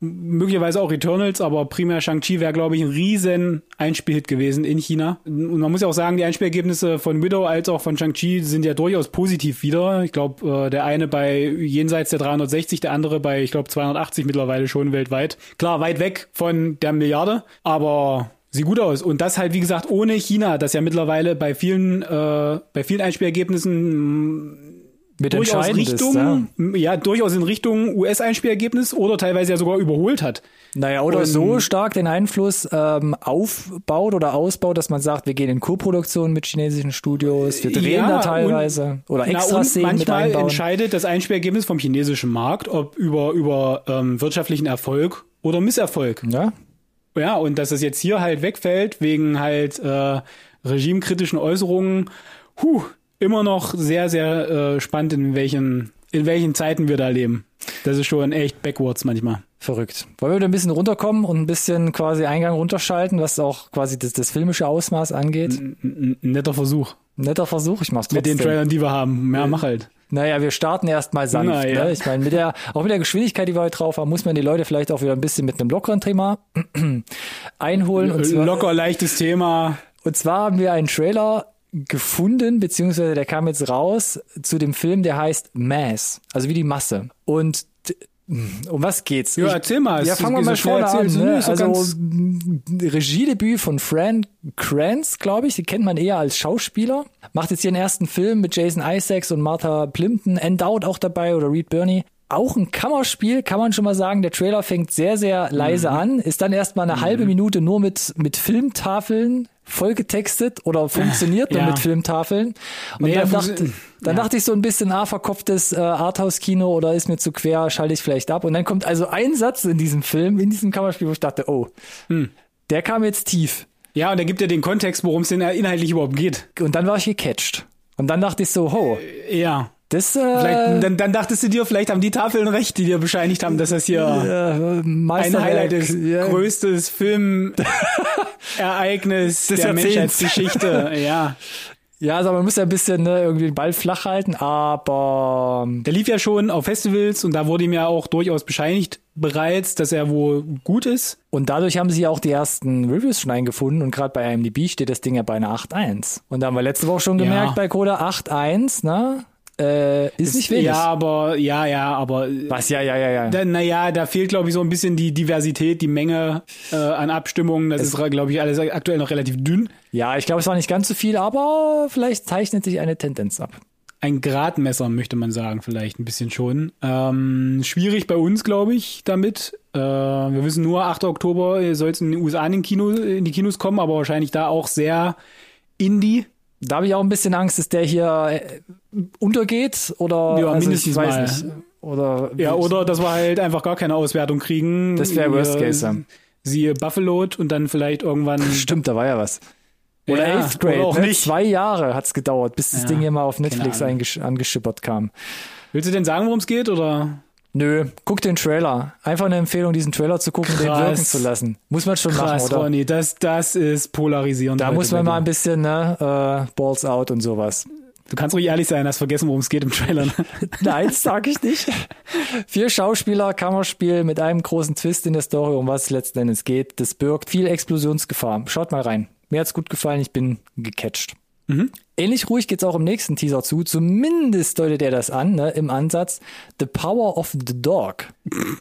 möglicherweise auch Eternals, aber primär Shang-Chi wäre, glaube ich, ein riesen Einspielhit gewesen in China. Und man muss ja auch sagen, die Einspielergebnisse von Widow als auch von Shang-Chi sind ja durchaus positiv wieder. Ich glaube, äh, der eine bei jenseits der 360, der andere bei, ich glaube, 280 mittlerweile schon weltweit. Klar, weit weg von der Milliarde, aber Sieht gut aus. Und das halt, wie gesagt, ohne China, das ja mittlerweile bei vielen, äh, bei vielen Einspielergebnissen mh, Mit durchaus entscheidend ist, Richtung, ja. durchaus in Richtung US-Einspielergebnis oder teilweise ja sogar überholt hat. Naja, oder Und- so stark den Einfluss ähm, aufbaut oder ausbaut, dass man sagt, wir gehen in Co-Produktion mit chinesischen Studios, wir drehen Ja, da und- teilweise oder Na, extra und Szenen mit manchmal einbauen. entscheidet das Einspielergebnis vom chinesischen Markt, ob über, über ähm, wirtschaftlichen Erfolg oder Misserfolg. Ja, Ja, und dass es jetzt hier halt wegfällt wegen halt äh, regimekritischen Äußerungen, huh, immer noch sehr, sehr äh, spannend, in welchen, in welchen Zeiten wir da leben. Das ist schon echt backwards manchmal. verrückt. Wollen wir wieder ein bisschen runterkommen und ein bisschen quasi Eingang runterschalten, was auch quasi das, das filmische Ausmaß angeht? N netter Versuch. Netter Versuch, ich mach's Mit trotzdem. den Trailern, die wir haben. Ja, mach halt. Naja, wir starten erstmal sanft. Na ja. Ne? Ich meine, mit der, auch mit der Geschwindigkeit, die wir heute drauf haben, muss man die Leute vielleicht auch wieder ein bisschen mit einem lockeren Thema *clears throat* einholen. Und zwar, Locker, leichtes Thema. und zwar haben wir einen Trailer gefunden, beziehungsweise der kam jetzt raus zu dem Film, der heißt Mass, also wie die Masse. Und um was geht's? Ja, Ich- erzähl mal. Ja, fangen wir mal vorne an. Ne? So Also Regiedebüt von Fran Kranz, glaube ich. Die kennt man eher als Schauspieler. Macht jetzt ihren ersten Film mit Jason Isaacs und Martha Plimpton. Endowed auch dabei oder Reed Burney. Auch ein Kammerspiel, kann man schon mal sagen. Der Trailer fängt sehr, sehr leise Mhm. an, ist dann erstmal eine halbe Minute nur mit, mit Filmtafeln vollgetextet oder funktioniert nur Ja. mit Filmtafeln. Und Nee, dann, dachte, dann dachte ich so ein bisschen, ah, verkopftes äh, Arthouse-Kino oder ist mir zu quer, schalte ich vielleicht ab. Und dann kommt also ein Satz in diesem Film, in diesem Kammerspiel, wo ich dachte, oh, Hm. der kam jetzt tief. Ja, und da gibt er den Kontext, worum es denn inhaltlich überhaupt geht. Und dann war ich gecatcht. Und dann dachte ich so, ho, Ja. Das Vielleicht, äh, dann, dann dachtest du dir, vielleicht haben die Tafeln recht, die dir bescheinigt haben, dass das hier ein Meisterwerk, Highlight ist. ja, Größtes Filmereignis *laughs* der Jahrzehnts. Menschheitsgeschichte. *laughs* ja. ja, also man muss ja ein bisschen ne, irgendwie den Ball flach halten, aber Der lief ja schon auf Festivals und da wurde ihm ja auch durchaus bescheinigt bereits, dass er wohl gut ist. Und dadurch haben sie auch die ersten Reviews schon eingefunden und gerade bei IMDb steht das Ding ja bei einer 8.1. Und da haben wir letzte Woche schon Ja. gemerkt bei Coda 8.1, ne? Äh, ist nicht wenig. Ja, aber, ja, ja, aber Was? Ja, ja, ja, ja. Da, naja, da fehlt, glaube ich, so ein bisschen die Diversität, die Menge äh, an Abstimmungen. Das ist, glaube ich, alles aktuell noch relativ dünn. Ja, ich glaube, es war nicht ganz so viel, aber vielleicht zeichnet sich eine Tendenz ab. Ein Gradmesser, möchte man sagen, vielleicht ein bisschen schon. Ähm, schwierig bei uns, glaube ich, damit. Äh, wir wissen nur, 8. Oktober soll es in den USA in, den Kino, in die Kinos kommen, aber wahrscheinlich da auch sehr Indie. Da habe ich auch ein bisschen Angst, dass der hier äh, untergeht oder Ja, also mindestens ich weiß mal. nicht. Oder Ja, oder dass wir halt einfach gar keine Auswertung kriegen. Das wäre Worst Case, ja. Siehe Buffalo und dann vielleicht irgendwann. Stimmt, da war ja was. Oder Ja, Eighth Grade. oder auch ne? nicht. Zwei Jahre hat's gedauert, bis das Ja, Ding hier mal auf Netflix angeschippert kam. Willst du denn sagen, worum es geht? Oder? Nö, guck den Trailer. Einfach eine Empfehlung, diesen Trailer zu gucken, den Krass. wirken zu lassen. Muss man schon Krass, machen, oder? Ronny, das, das ist polarisierend. Da muss man mal ein bisschen, ne, äh, Balls out und sowas. Du kannst ruhig ehrlich sein, hast vergessen, worum es geht im Trailer. ne? *laughs* Nein, sag ich nicht. Vier Schauspieler, Kammerspiel mit einem großen Twist in der Story, um was es letzten Endes geht. Das birgt viel Explosionsgefahr. Schaut mal rein. Mir hat's gut gefallen, ich bin gecatcht. Ähnlich ruhig geht's auch im nächsten Teaser zu. Zumindest deutet er das an, ne, im Ansatz. The Power of the Dog.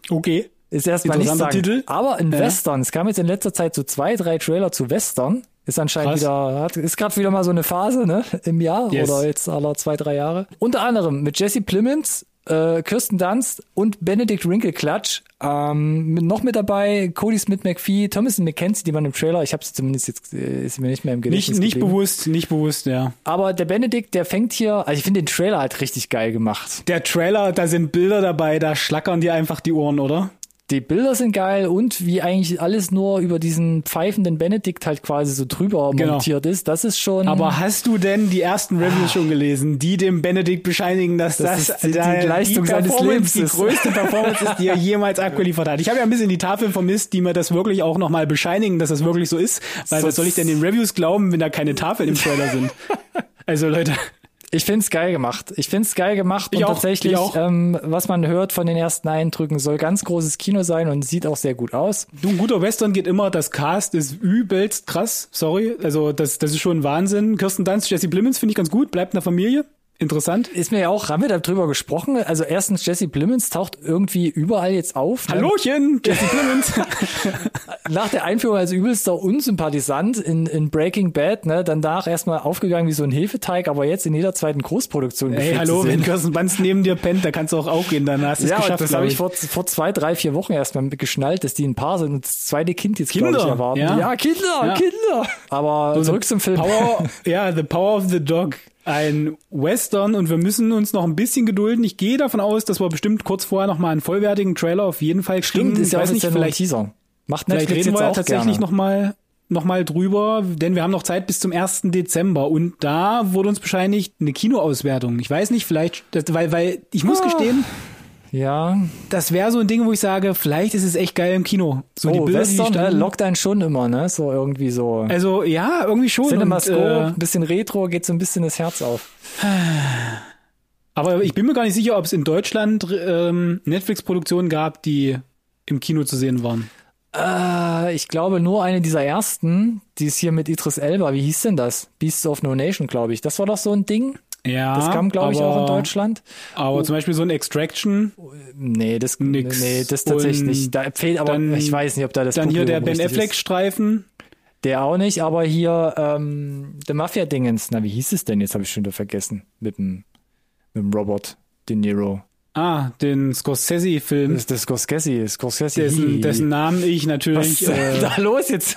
Okay. Ist erstmal nicht sagen. Titel. Aber in Ja. Western. Es kam jetzt in letzter Zeit so zwei, drei Trailer zu Western. Ist anscheinend Krass. wieder, hat, ist gerade wieder mal so eine Phase, ne, im Jahr Yes. oder jetzt aller zwei, drei Jahre. Unter anderem mit Jesse Plemons, äh, Kirsten Dunst und Benedict Wrinkle-Clutch. Ähm, mit- noch mit dabei Cody Smith McPhee, Thomason McKenzie, die waren im Trailer. Ich habe sie zumindest jetzt, äh, ist mir nicht mehr im Gedächtnis Nicht, nicht geblieben. bewusst, nicht bewusst, ja. Aber der Benedict, der fängt hier, also ich finde den Trailer halt richtig geil gemacht. Der Trailer, da sind Bilder dabei, da schlackern dir einfach die Ohren, oder? Die Bilder sind geil und wie eigentlich alles nur über diesen pfeifenden Benedikt halt quasi so drüber Genau. montiert ist, das ist schon. Aber hast du denn die ersten Reviews schon gelesen, die dem Benedikt bescheinigen, dass Das das, die- die Leistung seines Performance, Lebens die größte Performance ist, die er jemals abgeliefert hat? Ich habe ja ein bisschen die Tafeln vermisst, die mir das wirklich auch nochmal bescheinigen, dass das wirklich so ist. Weil So- was soll ich denn den Reviews glauben, wenn da keine Tafeln im Trailer sind? *laughs* Also Leute, ich find's geil gemacht. Ich find's geil gemacht Ich und auch, tatsächlich. Ähm, was man hört von den ersten Eindrücken, soll ganz großes Kino sein und sieht auch sehr gut aus. du, ein guter Western geht immer, das Cast ist übelst krass, sorry. Also das, das ist schon Wahnsinn. Kirsten Dunst, Jesse Plemons finde ich ganz gut, bleibt in der Familie. Interessant. Ist mir ja auch, haben wir darüber gesprochen? Also erstens, Jesse Plemons taucht irgendwie überall jetzt auf. ne? Hallochen, *laughs* Jesse Plemons. Nach der Einführung als übelster Unsympathisant in, in Breaking Bad, ne, danach erstmal aufgegangen wie so ein Hefeteig, aber jetzt in jeder zweiten Großproduktion. Ey, gefühlt hallo, wenn. Kirsten Banz neben dir pennt, da kannst du auch aufgehen, dann hast du es Ja, geschafft. das habe ich vor, vor zwei, drei, vier Wochen erstmal geschnallt, dass die ein Paar sind und das zweite Kind jetzt, glaube ich, Kinder, erwarten. ja. Kinder, Ja. Kinder. Aber zurück zum Film. Power, *laughs* ja, The Power of the Dog. Ein Western und wir müssen uns noch ein bisschen gedulden. Ich gehe davon aus, dass wir bestimmt kurz vorher noch mal einen vollwertigen Trailer auf jeden Fall kriegen. Stimmt, ist ich ja auch weiß nicht, vielleicht, Teaser. Macht vielleicht Netflix reden wir ja auch tatsächlich gerne. noch mal noch mal drüber, denn wir haben noch Zeit bis zum 1. Dezember und da wurde uns bescheinigt eine Kinoauswertung. Ich weiß nicht, vielleicht, das, weil, weil ich muss Ah. gestehen, Ja. das wäre so ein Ding, wo ich sage, vielleicht ist es echt geil im Kino. So die oh, Bilder, die Western äh, standen- lockt einen schon immer, ne? So irgendwie so. Also ja, irgendwie schon. Cinemascope, äh, bisschen Retro, geht so ein bisschen das Herz auf. Aber ich bin mir gar nicht sicher, ob es in Deutschland ähm, Netflix-Produktionen gab, die im Kino zu sehen waren. Äh, ich glaube nur eine dieser ersten, die ist hier mit Idris Elba. Wie hieß denn das? Beasts of No Nation, glaube ich. Das war doch so ein Ding. Ja, Das kam, glaube ich, auch in Deutschland. Aber zum Beispiel so ein Extraction, Nee, das, Nix. nee, das tatsächlich nicht. Da fehlt aber, dann- ich weiß nicht, ob da das dann hier der Publikum Ben. Affleck-Streifen. Der auch nicht, aber hier ähm, der Mafia-Dingens. Na, wie hieß es denn? Jetzt habe ich schon wieder vergessen. Mit dem, mit dem Robert De Niro. Ah, den Scorsese-Film, Das ist das Scorsese. Scorsese. dessen, dessen Namen ich Was natürlich ist äh, *laughs* da los jetzt?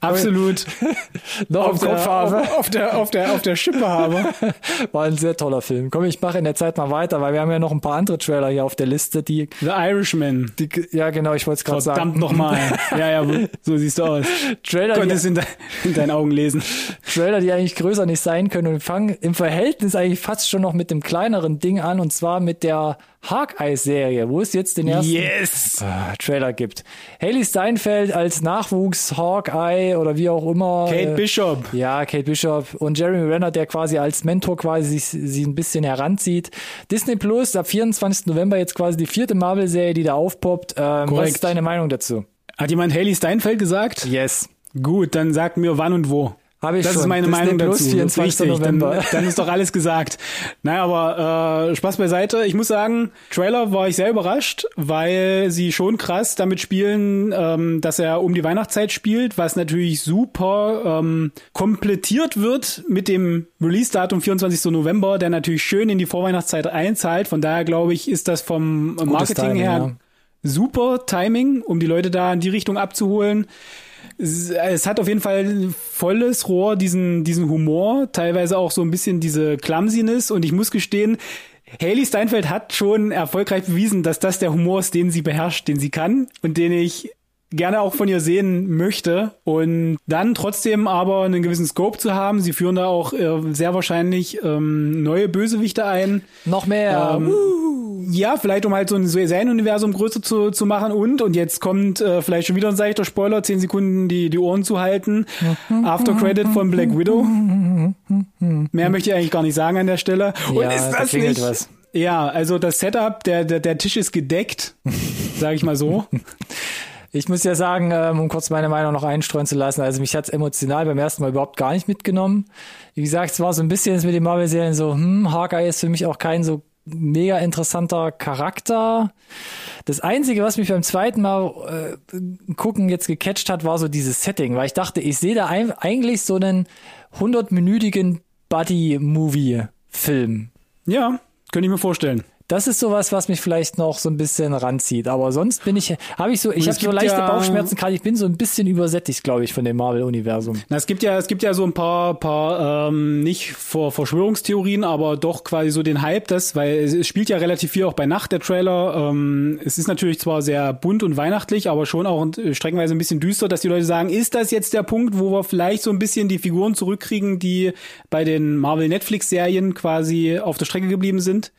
absolut *laughs* Noch im auf Kopf der, habe. auf, auf, der, auf, der, auf der Schippe habe. *laughs* War ein sehr toller Film. Komm, ich mache in der Zeit mal weiter, weil wir haben ja noch ein paar andere Trailer hier auf der Liste, die, The Irishman. die ja genau, ich wollte es gerade sagen. Verdammt nochmal. Ja, ja, so siehst du aus. Trailer, Konnte es die, in, de in deinen Augen lesen. Trailer, die eigentlich größer nicht sein können und fangen im Verhältnis eigentlich fast schon noch mit dem kleineren Ding an und zwar mit der Hawkeye-Serie, wo es jetzt den ersten Yes! Ah, Trailer gibt. Haley Steinfeld als Nachwuchs Hawkeye oder wie auch immer. Kate äh, Bishop. Ja, Kate Bishop und Jeremy Renner, der quasi als Mentor quasi sich, sie ein bisschen heranzieht. Disney Plus, ab 24. November jetzt quasi die vierte Marvel-Serie, die da aufpoppt. Ähm, was ist deine Meinung dazu? Hat jemand Haley Steinfeld gesagt? Yes. Gut, dann sag mir wann und wo. Habe ich das schon. ist meine Disney Meinung Plus, dazu. 24. Richtig, November. Dann, *laughs* dann ist doch alles gesagt. Naja, aber äh, Spaß beiseite. Ich muss sagen, Trailer war ich sehr überrascht, weil sie schon krass damit spielen, ähm, dass er um die Weihnachtszeit spielt, was natürlich super ähm, komplettiert wird mit dem Release-Datum 24. November, der natürlich schön in die Vorweihnachtszeit einzahlt. Von daher glaube ich, ist das vom Marketing Timing, her ja. super Timing, um die Leute da in die Richtung abzuholen. Es, hat auf jeden Fall volles Rohr, diesen, diesen Humor, teilweise auch so ein bisschen diese Clumsiness. Und ich muss gestehen, Haley Steinfeld hat schon erfolgreich bewiesen, dass das der Humor ist, den sie beherrscht, den sie kann und den ich gerne auch von ihr sehen möchte und dann trotzdem aber einen gewissen Scope zu haben. Sie führen da auch äh, sehr wahrscheinlich ähm, neue Bösewichte ein. Noch mehr. Ähm, ja, vielleicht um halt so ein Serienuniversum größer zu, zu machen und, und jetzt kommt äh, vielleicht schon wieder ein seichter Spoiler, zehn Sekunden die, die Ohren zu halten. After Credit von Black Widow. Mehr möchte ich eigentlich gar nicht sagen an der Stelle. Und Ja, ist da das klingelt nicht? was. Ja, also das Setup, der, der, der Tisch ist gedeckt, *laughs* sage ich mal so. *laughs* Ich muss ja sagen, ähm, um kurz meine Meinung noch einstreuen zu lassen, also mich hat's emotional beim ersten Mal überhaupt gar nicht mitgenommen. Wie gesagt, es war so ein bisschen mit den Marvel-Serien so, hm, Hawkeye ist für mich auch kein so mega interessanter Charakter. Das Einzige, was mich beim zweiten Mal äh, gucken jetzt gecatcht hat, war so dieses Setting, weil ich dachte, ich sehe da ein, eigentlich so einen 100-minütigen Buddy-Movie-Film. Ja, könnte ich mir vorstellen. Das ist sowas, was mich vielleicht noch so ein bisschen ranzieht. Aber sonst bin ich, habe ich so, ich habe so leichte ja- Bauchschmerzen gerade. Ich bin so ein bisschen übersättigt, glaube ich, von dem Marvel-Universum. Na, es gibt ja, es gibt ja so ein paar, paar ähm, nicht vor Verschwörungstheorien, aber doch quasi so den Hype, das, weil es, spielt ja relativ viel auch bei Nacht der Trailer. Ähm, es ist natürlich zwar sehr bunt und weihnachtlich, aber schon auch äh, streckenweise ein bisschen düster, dass die Leute sagen, ist das jetzt der Punkt, wo wir vielleicht so ein bisschen die Figuren zurückkriegen, die bei den Marvel Netflix Serien quasi auf der Strecke geblieben sind?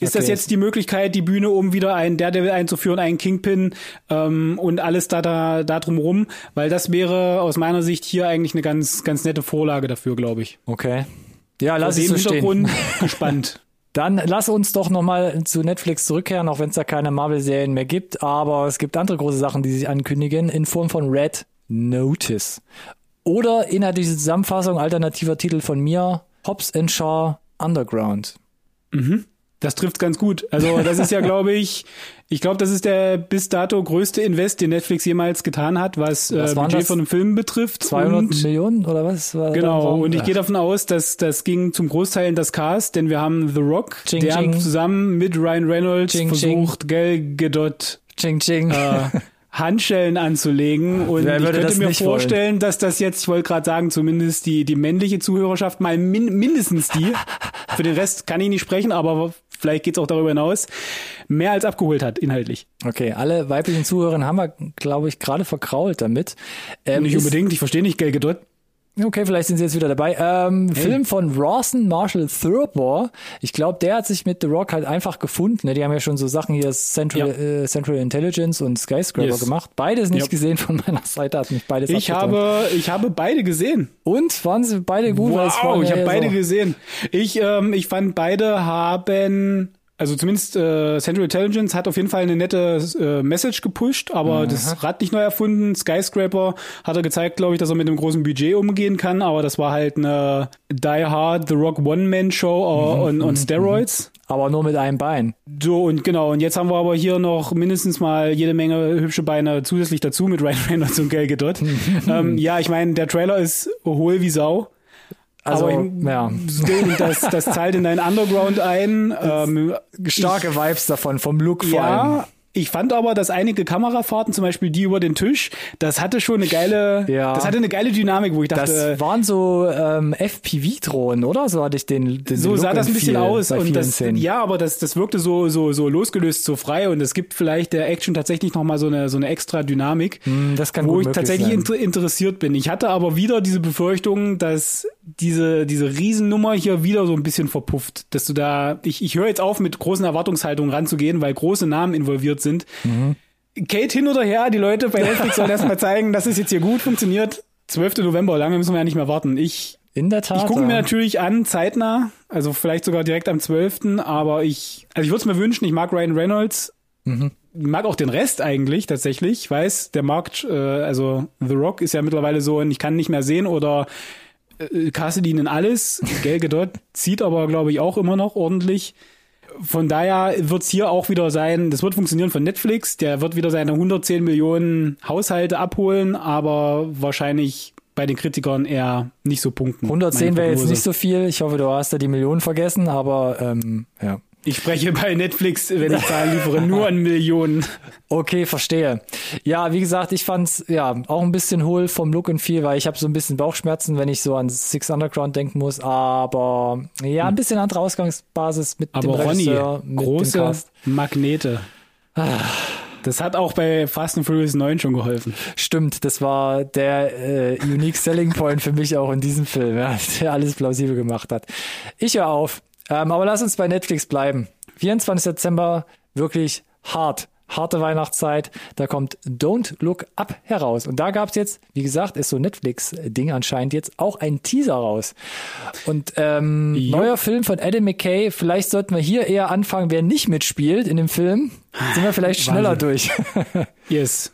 Ist das jetzt die Möglichkeit, die Bühne, um wieder einen Daredevil einzuführen, einen Kingpin ähm, und alles da, da, da drumrum? Weil das wäre aus meiner Sicht hier eigentlich eine ganz, ganz nette Vorlage dafür, glaube ich. Okay. Ja, lass Vor es so stehen. *laughs* Gespannt. Dann lass uns doch nochmal zu Netflix zurückkehren, auch wenn es da keine Marvel-Serien mehr gibt. Aber es gibt andere große Sachen, die sich ankündigen, in Form von Red Notice. Oder inhaltliche Zusammenfassung, alternativer Titel von mir, Hobbs and Shaw Underground. Mhm. Das trifft ganz gut. Also das ist ja, glaube ich, ich glaube, das ist der bis dato größte Invest, den Netflix jemals getan hat, was, äh, Budget von einem Film betrifft. 200 und, Millionen oder was? genau. Und ich gehe davon aus, dass das ging zum Großteil in das Cast, denn wir haben The Rock, Ching, der Ching. zusammen mit Ryan Reynolds Ching, versucht, Gal Gadot Ching, Ching. Äh, *laughs* Handschellen anzulegen. Und ich könnte mir vorstellen, wollen? dass das jetzt, ich wollte gerade sagen, zumindest die, die männliche Zuhörerschaft, mal min mindestens die, für den Rest kann ich nicht sprechen, aber vielleicht geht's auch darüber hinaus, mehr als abgeholt hat, inhaltlich. Okay, alle weiblichen Zuhörer haben wir, glaube ich, gerade verkrault damit. Ähm, nicht unbedingt, ich verstehe nicht, Gell Gedott. Okay, vielleicht sind sie jetzt wieder dabei. Ähm, hey. Film von Rawson Marshall Thurber. Ich glaube, der hat sich mit The Rock halt einfach gefunden. Ne? Die haben ja schon so Sachen hier Central, ja. äh, Central Intelligence und Skyscraper yes. gemacht. Beides nicht yep. gesehen von meiner Seite, hat mich beides Ich habe, ich habe beide gesehen. Und waren sie beide gut? Wow, ich habe beide so. gesehen. Ich, ähm, ich fand beide haben also zumindest äh, Central Intelligence hat auf jeden Fall eine nette äh, Message gepusht, aber mhm. das Rad nicht neu erfunden. Skyscraper hat er gezeigt, glaube ich, dass er mit einem großen Budget umgehen kann, aber das war halt eine Die Hard The Rock One-Man-Show mhm. on, on mhm. Steroids. Aber nur mit einem Bein. So, und genau, und jetzt haben wir aber hier noch mindestens mal jede Menge hübsche Beine zusätzlich dazu mit Ryan Reynolds und Gal Gadot. *laughs* ähm, ja, ich meine, der Trailer ist hohl wie Sau. Also, Aber ich, ja. Das, das zahlt in deinen Underground ein. *laughs* Ähm, Starke ich, Vibes davon, vom Look vor ja, allem. Ich fand aber, dass einige Kamerafahrten, zum Beispiel die über den Tisch, das hatte schon eine geile, ja. das hatte eine geile Dynamik, wo ich dachte. Das waren so ähm, FPV-Drohnen, oder? So hatte ich den. den so sah das ein bisschen viel, aus. Und das, ja, aber das, das wirkte so, so, so losgelöst, so frei. Und es gibt vielleicht der Action tatsächlich nochmal so eine, so eine extra Dynamik, hm, das kann wo ich tatsächlich inter interessiert bin. Ich hatte aber wieder diese Befürchtung, dass diese, diese Riesennummer hier wieder so ein bisschen verpufft. Dass du da, ich, ich höre jetzt auf, mit großen Erwartungshaltungen ranzugehen, weil große Namen involviert sind sind. Mhm. Kate hin oder her, die Leute bei Netflix sollen erstmal zeigen, dass es jetzt hier gut funktioniert. 12. November, lange müssen wir ja nicht mehr warten. Ich, in der Tat. Ich gucke mir natürlich an, zeitnah, also vielleicht sogar direkt am 12., aber ich, also ich würde es mir wünschen, ich mag Ryan Reynolds, mhm. mag auch den Rest eigentlich tatsächlich. Ich weiß, der Markt, äh, also The Rock ist ja mittlerweile so ein, ich kann nicht mehr sehen oder äh, Cassidy in alles. Gal Gadot zieht aber, glaube ich, auch immer noch ordentlich von daher wird's hier auch wieder sein, das wird funktionieren von Netflix, der wird wieder seine 110 Millionen Haushalte abholen, aber wahrscheinlich bei den Kritikern eher nicht so punkten. 110 wäre jetzt nicht so viel. Ich hoffe, du hast da die Millionen vergessen, aber ähm, ja. Ich spreche bei Netflix, wenn ich Zahlen liefere, nur an Millionen. Okay, verstehe. Ja, wie gesagt, ich fand's ja auch ein bisschen hohl vom Look und viel, weil ich habe so ein bisschen Bauchschmerzen, wenn ich so an Six Underground denken muss. Aber ja, ein bisschen andere Ausgangsbasis mit aber dem Regisseur, Ronny, mit große dem Magnete. Ah. Das hat auch bei Fast and Furious 9 schon geholfen. Stimmt, das war der äh, unique selling point für mich auch in diesem Film, ja, *laughs* der alles plausibel gemacht hat. Ich höre auf. Ähm, aber lass uns bei Netflix bleiben. 24. Dezember, wirklich hart. Harte Weihnachtszeit, da kommt Don't Look Up heraus. Und da gab's jetzt, wie gesagt, ist so Netflix-Ding anscheinend jetzt auch ein Teaser raus. Und ähm, neuer Film von Adam McKay, vielleicht sollten wir hier eher anfangen, wer nicht mitspielt in dem Film. Sind wir vielleicht *laughs* schneller durch. yes.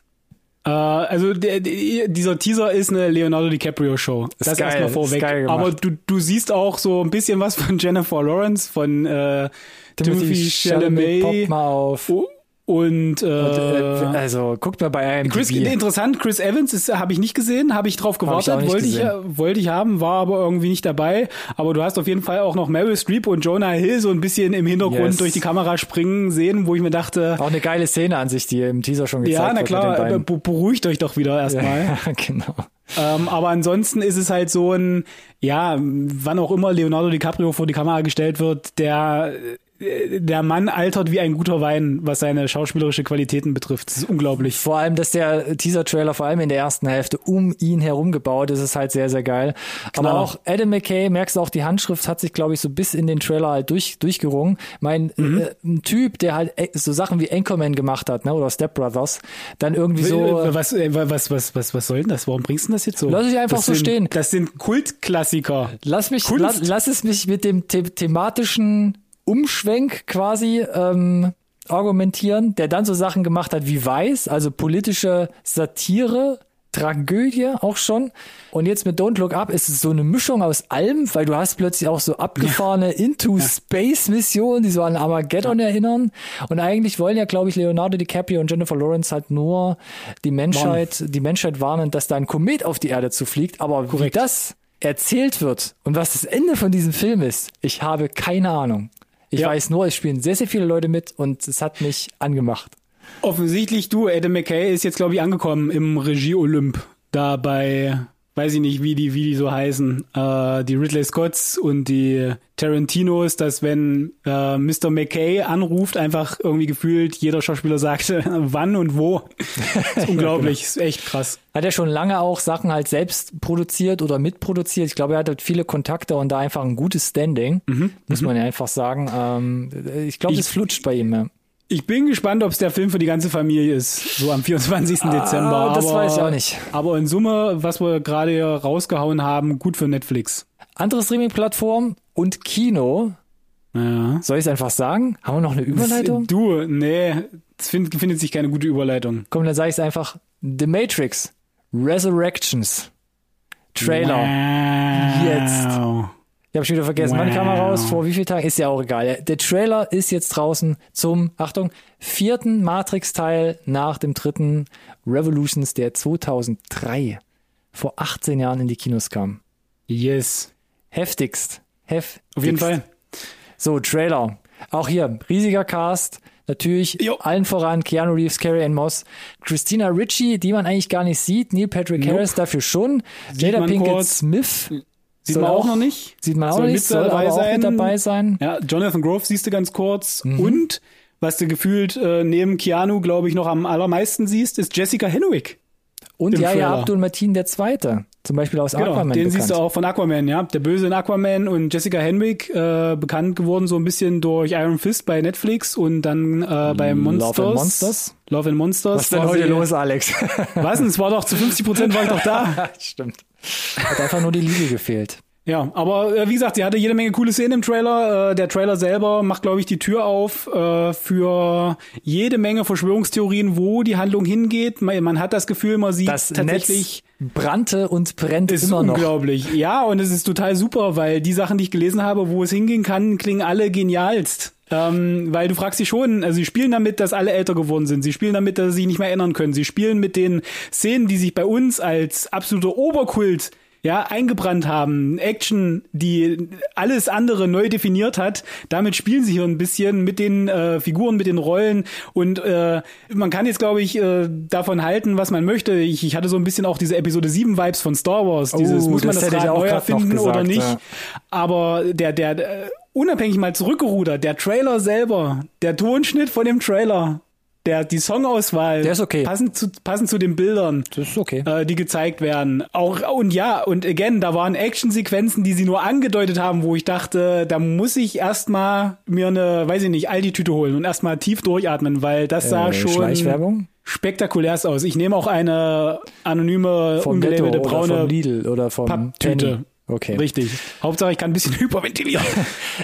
Uh, also der, dieser Teaser ist eine Leonardo DiCaprio Show. Das, das erstmal vorweg. Aber du, du siehst auch so ein bisschen was von Jennifer Lawrence, von äh, Timothy, Timothy Chalamet. Chalamet. mal auf. Oh, und, äh, und äh, also guckt mal bei einem Chris, interessant, Chris Evans ist habe ich nicht gesehen, habe ich drauf gewartet, ich wollte gesehen. ich wollte ich haben, war aber irgendwie nicht dabei, aber du hast auf jeden Fall auch noch Meryl Streep und Jonah Hill so ein bisschen im Hintergrund yes. durch die Kamera springen sehen, wo ich mir dachte, auch eine geile Szene an sich, die im Teaser schon gezeigt Ja, na klar, äh, beruhigt euch doch wieder erstmal. *laughs* Ja, genau. Ähm, aber ansonsten ist es halt so ein, ja, wann auch immer Leonardo DiCaprio vor die Kamera gestellt wird, der der Mann altert wie ein guter Wein, was seine schauspielerische Qualitäten betrifft. Das ist unglaublich. Vor allem, dass der Teaser-Trailer vor allem in der ersten Hälfte um ihn herum gebaut ist, ist halt sehr, sehr geil. Genau. Aber auch Adam McKay, merkst du auch, die Handschrift hat sich, glaube ich, so bis in den Trailer halt durch, durchgerungen. Mein mhm. äh, ein Typ, der halt äh, so Sachen wie Anchorman gemacht hat, ne, oder Step Brothers, dann irgendwie so. Was, äh, was, was, was, was soll denn das? Warum bringst du das jetzt so? Lass ich einfach das so sind, stehen. Das sind Kultklassiker. Lass mich, lass, lass es mich mit dem the thematischen Umschwenk quasi ähm, argumentieren, der dann so Sachen gemacht hat wie Weiß, also politische Satire Tragödie auch schon. Und jetzt mit Don't Look Up ist es so eine Mischung aus allem, weil du hast plötzlich auch so abgefahrene Into Space Missionen, die so an Armageddon erinnern. Und eigentlich wollen ja, glaube ich, Leonardo DiCaprio und Jennifer Lawrence halt nur die Menschheit, die Menschheit warnen, dass da ein Komet auf die Erde zufliegt. Aber Korrekt. wie das erzählt wird und was das Ende von diesem Film ist, ich habe keine Ahnung. Ich Ja. weiß nur, es spielen sehr, sehr viele Leute mit und es hat mich angemacht. Offensichtlich du, Adam McKay ist jetzt, glaube ich, angekommen im Regie-Olymp. Da bei, weiß ich nicht, wie die, wie die so heißen, äh, die Ridley Scotts und die Tarantinos, dass wenn äh, Mr. McKay anruft, einfach irgendwie gefühlt jeder Schauspieler sagt, *laughs* wann und wo. ist *laughs* unglaublich, ist echt krass. Hat er schon lange auch Sachen halt selbst produziert oder mitproduziert. Ich glaube, er hat halt viele Kontakte und da einfach ein gutes Standing, muss man ja einfach sagen. Ähm, ich glaube, es flutscht bei ihm. Ja. Ich bin gespannt, ob es der Film für die ganze Familie ist, so am 24. Dezember. das aber, weiß ich auch nicht. Aber in Summe, was wir gerade rausgehauen haben, gut für Netflix. Andere Streaming-Plattform und Kino. Ja. Soll ich es einfach sagen? Haben wir noch eine Überleitung? Du, nee, es find, findet sich keine gute Überleitung. Komm, dann sage ich es einfach. The Matrix. Resurrections. Trailer. Wow. Jetzt. Ich habe schon wieder vergessen, wann kam er Wow. raus? Vor wie vielen Tagen? Ist ja auch egal. Der Trailer ist jetzt draußen zum, Achtung, vierten Matrix-Teil nach dem dritten Revolutions, der 2003 vor 18 Jahren in die Kinos kam. Yes. Heftigst. Heftigst. Auf jeden Fall. So, Trailer. Auch hier, riesiger Cast. Natürlich Jo. allen voran Keanu Reeves, Carrie Ann Moss, Christina Ritchie, die man eigentlich gar nicht sieht, Neil Patrick Nope. Harris dafür schon, Jada Pinkett kurz. Smith. Sieht man auch noch nicht. Sieht man auch Soll nicht, mit soll dabei aber auch sein. mit dabei sein. Ja, Jonathan Grove siehst du ganz kurz. Mhm. Und was du gefühlt äh, neben Keanu, glaube ich, noch am allermeisten siehst, ist Jessica Henwick. Und ja, ja. Abdul Martin der Zweite, zum Beispiel aus Genau, Aquaman den bekannt. siehst du auch von Aquaman, ja. Der Böse in Aquaman und Jessica Henwick, äh, bekannt geworden so ein bisschen durch Iron Fist bei Netflix und dann äh, bei Monsters. Love and Monsters? Love and Monsters. Was ist denn heute sie- los, Alex? *laughs* Was denn? Es war doch zu 50 Prozent war ich doch da. *laughs* Stimmt. Hat einfach nur die Liebe gefehlt. Ja, aber äh, wie gesagt, sie hatte jede Menge coole Szenen im Trailer. Äh, der Trailer selber macht, glaube ich, die Tür auf äh, für jede Menge Verschwörungstheorien, wo die Handlung hingeht. Man, man hat das Gefühl, man sieht Das tatsächlich. Netz brannte und brennt ist immer noch. unglaublich. Ja, und es ist total super, weil die Sachen, die ich gelesen habe, wo es hingehen kann, klingen alle genialst. Ähm, weil du fragst dich schon, also sie spielen damit, dass alle älter geworden sind. Sie spielen damit, dass sie sich nicht mehr erinnern können. Sie spielen mit den Szenen, die sich bei uns als absoluter Oberkult ja, eingebrannt haben. Action, die alles andere neu definiert hat. Damit spielen sie hier ein bisschen mit den äh, Figuren, mit den Rollen. Und äh, man kann jetzt, glaube ich, äh, davon halten, was man möchte. Ich, ich hatte so ein bisschen auch diese Episode 7 Vibes von Star Wars. Dieses, Oh, muss man das das, Rad neu erfinden oder nicht? ja. Aber der, der, äh, unabhängig mal zurückgerudert, der Trailer selber, der Tonschnitt von dem Trailer, der, die Songauswahl, Der ist okay. passend zu, passend zu den Bildern, Das ist okay. äh, die gezeigt werden. Auch und ja, und again, da waren Actionsequenzen, die sie nur angedeutet haben, wo ich dachte, da muss ich erstmal mir eine, weiß ich nicht, Aldi-Tüte holen und erstmal tief durchatmen, weil das sah Äh, schon Schleichwerbung? spektakulär aus. Ich nehme auch eine anonyme, Vom ungelabelte braune vom Lidl oder vom Papptüte. Penny. Okay. Richtig. Hauptsache, ich kann ein bisschen *laughs* hyperventilieren.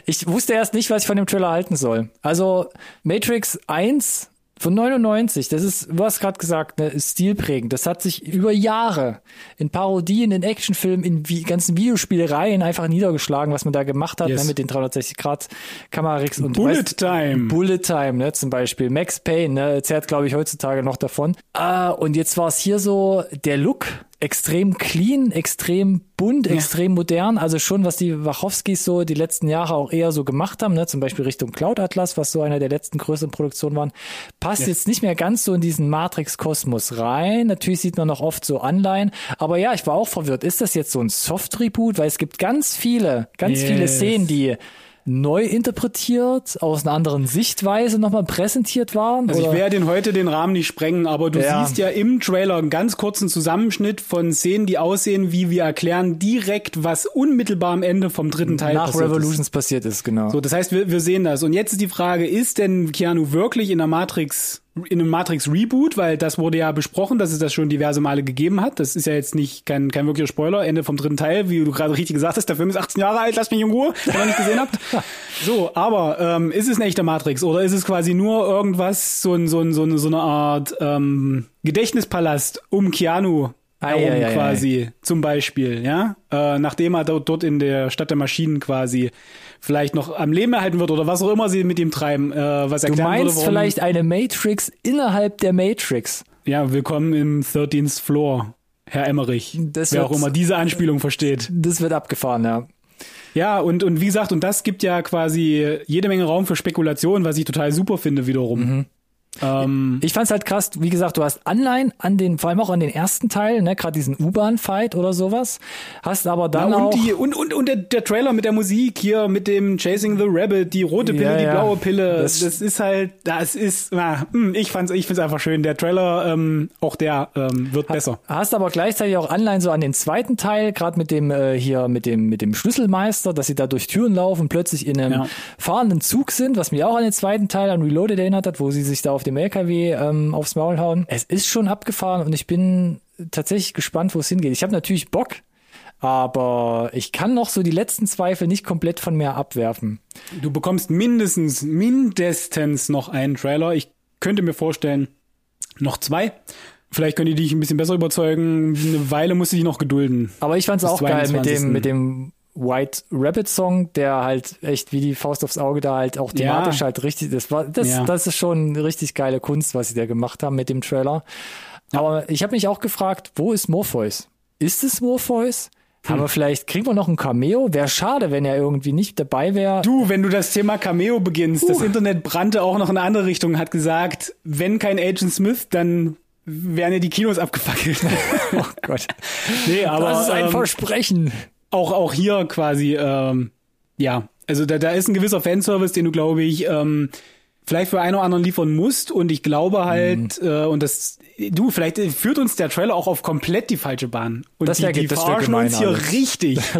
Ich wusste erst nicht, was ich von dem Trailer halten soll. Also Matrix 1 von 99, das ist, du hast gerade gesagt, ne, ist stilprägend. Das hat sich über Jahre in Parodien, in Actionfilmen, in wie, ganzen Videospielereien einfach niedergeschlagen, was man da gemacht hat, Yes. ne, mit den 360 Grad Kamerarix und Bullet weißt- Time. Bullet Time, ne, zum Beispiel. Max Payne, ne, zerrt, glaube ich, heutzutage noch davon. Ah, und jetzt war es hier so, der Look, extrem clean, extrem bunt, extrem modern. Also schon, was die Wachowskis so die letzten Jahre auch eher so gemacht haben, ne, zum Beispiel Richtung Cloud Atlas, was so einer der letzten größeren Produktionen waren, passt jetzt nicht mehr ganz so in diesen Matrix-Kosmos rein. Natürlich sieht man noch oft so Anleihen. Aber ja, ich war auch verwirrt. Ist das jetzt so ein Soft-Reboot? Weil es gibt ganz viele, ganz viele Yes. Szenen, die neu interpretiert, aus einer anderen Sichtweise nochmal präsentiert waren? Also ich oder? werde den heute den Rahmen nicht sprengen, aber du Ja. siehst ja im Trailer einen ganz kurzen Zusammenschnitt von Szenen, die aussehen, wie wir erklären direkt, was unmittelbar am Ende vom dritten Teil nach passiert Revolutions ist. passiert ist, genau. So, das heißt, wir, wir sehen das. Und jetzt ist die Frage, ist denn Keanu wirklich in der Matrix, in einem Matrix Reboot? Weil das wurde ja besprochen, dass es das schon diverse Male gegeben hat. Das ist ja jetzt nicht kein, kein wirklicher Spoiler. Ende vom dritten Teil, wie du gerade richtig gesagt hast, der Film ist 18 Jahre alt, lasst mich in Ruhe, wenn ihr nicht gesehen habt. *laughs* So, aber ähm, ist es ein echter Matrix oder ist es quasi nur irgendwas, so, ein, so, ein, so, eine, so eine Art ähm, Gedächtnispalast um Keanu herum Ei, ei, ei, quasi, zum Beispiel, ja, äh, nachdem er dort, dort in der Stadt der Maschinen quasi vielleicht noch am Leben erhalten wird oder was auch immer sie mit ihm treiben, äh, was Du meinst würde, vielleicht eine Matrix innerhalb der Matrix. ja, willkommen im 13th Floor, Herr Emmerich, Das wer wird- auch immer diese Anspielung versteht. Das wird abgefahren, ja. Ja, und, und wie gesagt, und das gibt ja quasi jede Menge Raum für Spekulation, was ich total super finde wiederum. Mhm. Ähm, Ich fand's halt krass, wie gesagt, du hast Anleihen an den, vor allem auch an den ersten Teil, ne, gerade diesen U-Bahn-Fight oder sowas. Hast aber dann auch. und, die, und, und, und der, der Trailer mit der Musik hier, mit dem Chasing the Rabbit, die rote Pille, Ja, die ja. blaue Pille, Das- das, ist halt, das ist, na, hm, ich fand's, ich find's einfach schön. Der Trailer, ähm, auch der ähm, wird besser. Hast aber gleichzeitig auch Anleihen so an den zweiten Teil, gerade mit dem äh, hier mit dem mit dem Schlüsselmeister, dass sie da durch Türen laufen, plötzlich in einem Ja. fahrenden Zug sind, was mich auch an den zweiten Teil an Reloaded erinnert hat, wo sie sich da auf dem LKW ähm, aufs Maul hauen. Es ist schon abgefahren und ich bin tatsächlich gespannt, wo es hingeht. Ich habe natürlich Bock, aber ich kann noch so die letzten Zweifel nicht komplett von mir abwerfen. Du bekommst mindestens, mindestens noch einen Trailer. Ich könnte mir vorstellen, noch zwei. Vielleicht können die dich ein bisschen besser überzeugen. Eine Weile musst du dich noch gedulden. Aber ich fand's Bis auch geil mit 22.. dem, mit dem White Rabbit Song, der halt echt wie die Faust aufs Auge da halt auch thematisch Ja. halt richtig, das war, das, Ja. das ist schon eine richtig geile Kunst, was sie da gemacht haben mit dem Trailer. Aber ich habe mich auch gefragt, wo ist Morpheus? Ist es Morpheus? Hm. Aber vielleicht kriegen wir noch ein Cameo. Wäre schade, wenn er irgendwie nicht dabei wäre. Du, wenn du das Thema Cameo beginnst, das Internet brannte auch noch in eine andere Richtung, hat gesagt, wenn kein Agent Smith, dann wären ja die Kinos abgefackelt. *laughs* Oh Gott. nee, aber das ist ein ähm, Versprechen. Auch, auch hier quasi, ähm, ja, also da, da ist ein gewisser Fanservice, den du, glaube ich, ähm, vielleicht für einen oder anderen liefern musst. Und ich glaube halt, Mhm. äh, und das, du, vielleicht führt uns der Trailer auch auf komplett die falsche Bahn. Und Das die, wär- die das verarschen gemein, uns hier Alex. richtig. *laughs*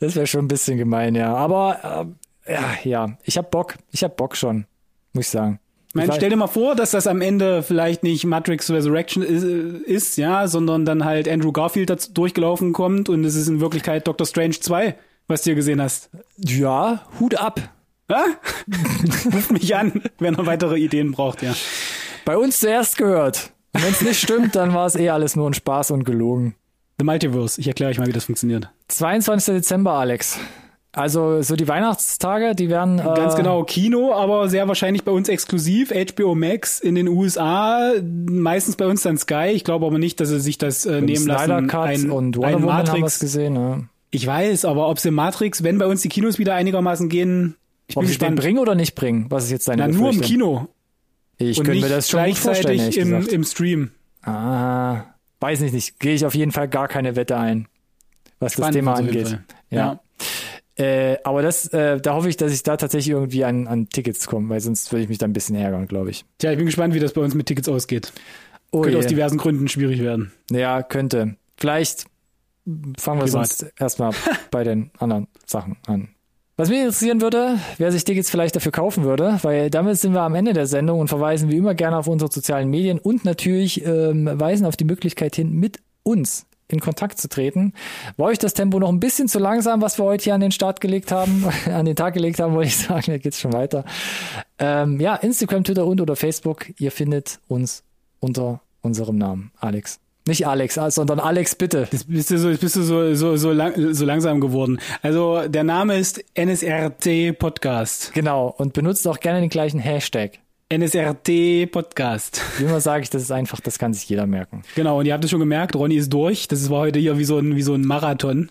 Das wäre schon ein bisschen gemein, ja. Aber äh, ja, ja, ich hab Bock. Ich hab Bock schon, muss ich sagen. Ich meine, stell dir mal vor, dass das am Ende vielleicht nicht Matrix Resurrection ist, ist, ja, sondern dann halt Andrew Garfield dazu durchgelaufen kommt und es ist in Wirklichkeit Doctor Strange 2, was du hier gesehen hast. Ja, Hut ab. Ha? *laughs* Ruft mich an, wenn er weitere Ideen braucht, ja. Bei uns zuerst gehört. Wenn es nicht stimmt, dann war es eh alles nur ein Spaß und gelogen. The Multiverse, ich erkläre euch mal, wie das funktioniert. 22. Dezember, Alex. Also so die Weihnachtstage, die werden äh, Ganz genau, Kino, aber sehr wahrscheinlich bei uns exklusiv, HBO Max in den USA, meistens bei uns dann Sky. Ich glaube aber nicht, dass sie sich das äh, nehmen Snyder lassen. Cut ein, und Wonder ein Woman haben wir Matrix. gesehen. Ne? Ich weiß, aber ob sie Matrix, wenn bei uns die Kinos wieder einigermaßen gehen, ich Ob bin gespannt. bringen oder nicht bringen? Was ist jetzt deine Na, nur im? Kino Ich und könnte mir das schon vorstellen, gleichzeitig ehrlich im, gesagt. im Stream. Ah, weiß nicht, nicht. Gehe ich auf jeden Fall gar keine Wette ein, was das Spannend Thema auf jeden angeht. Fall. Ja. Äh, aber das, äh, da hoffe ich, dass ich da tatsächlich irgendwie an, an Tickets komme, weil sonst würde ich mich da ein bisschen ärgern, glaube ich. Tja, ich bin gespannt, wie das bei uns mit Tickets ausgeht. Oh Könnte aus je. diversen Gründen schwierig werden. Ja, könnte. Vielleicht fangen wir Privat. sonst erstmal *laughs* bei den anderen Sachen an. Was mich interessieren würde, wer sich Tickets vielleicht dafür kaufen würde, weil damit sind wir am Ende der Sendung und verweisen wie immer gerne auf unsere sozialen Medien und natürlich ähm, weisen auf die Möglichkeit hin, mit uns in Kontakt zu treten. War euch das Tempo noch ein bisschen zu langsam, was wir heute hier an den Start gelegt haben, *laughs* an den Tag gelegt haben, wollte ich sagen, da geht's schon weiter. Ähm, ja, Instagram, Twitter und oder Facebook, ihr findet uns unter unserem Namen, Alex. Nicht Alex, ah, sondern Alex bitte. Jetzt bist du so, jetzt bist du so, so, so, lang, so langsam geworden. Also der Name ist NSRT Podcast. Genau, und benutzt auch gerne den gleichen Hashtag. NSRT Podcast. Wie immer sage ich, das ist einfach, das kann sich jeder merken. Genau, und ihr habt es schon gemerkt, Ronny ist durch. Das war heute hier wie so ein, wie so ein Marathon.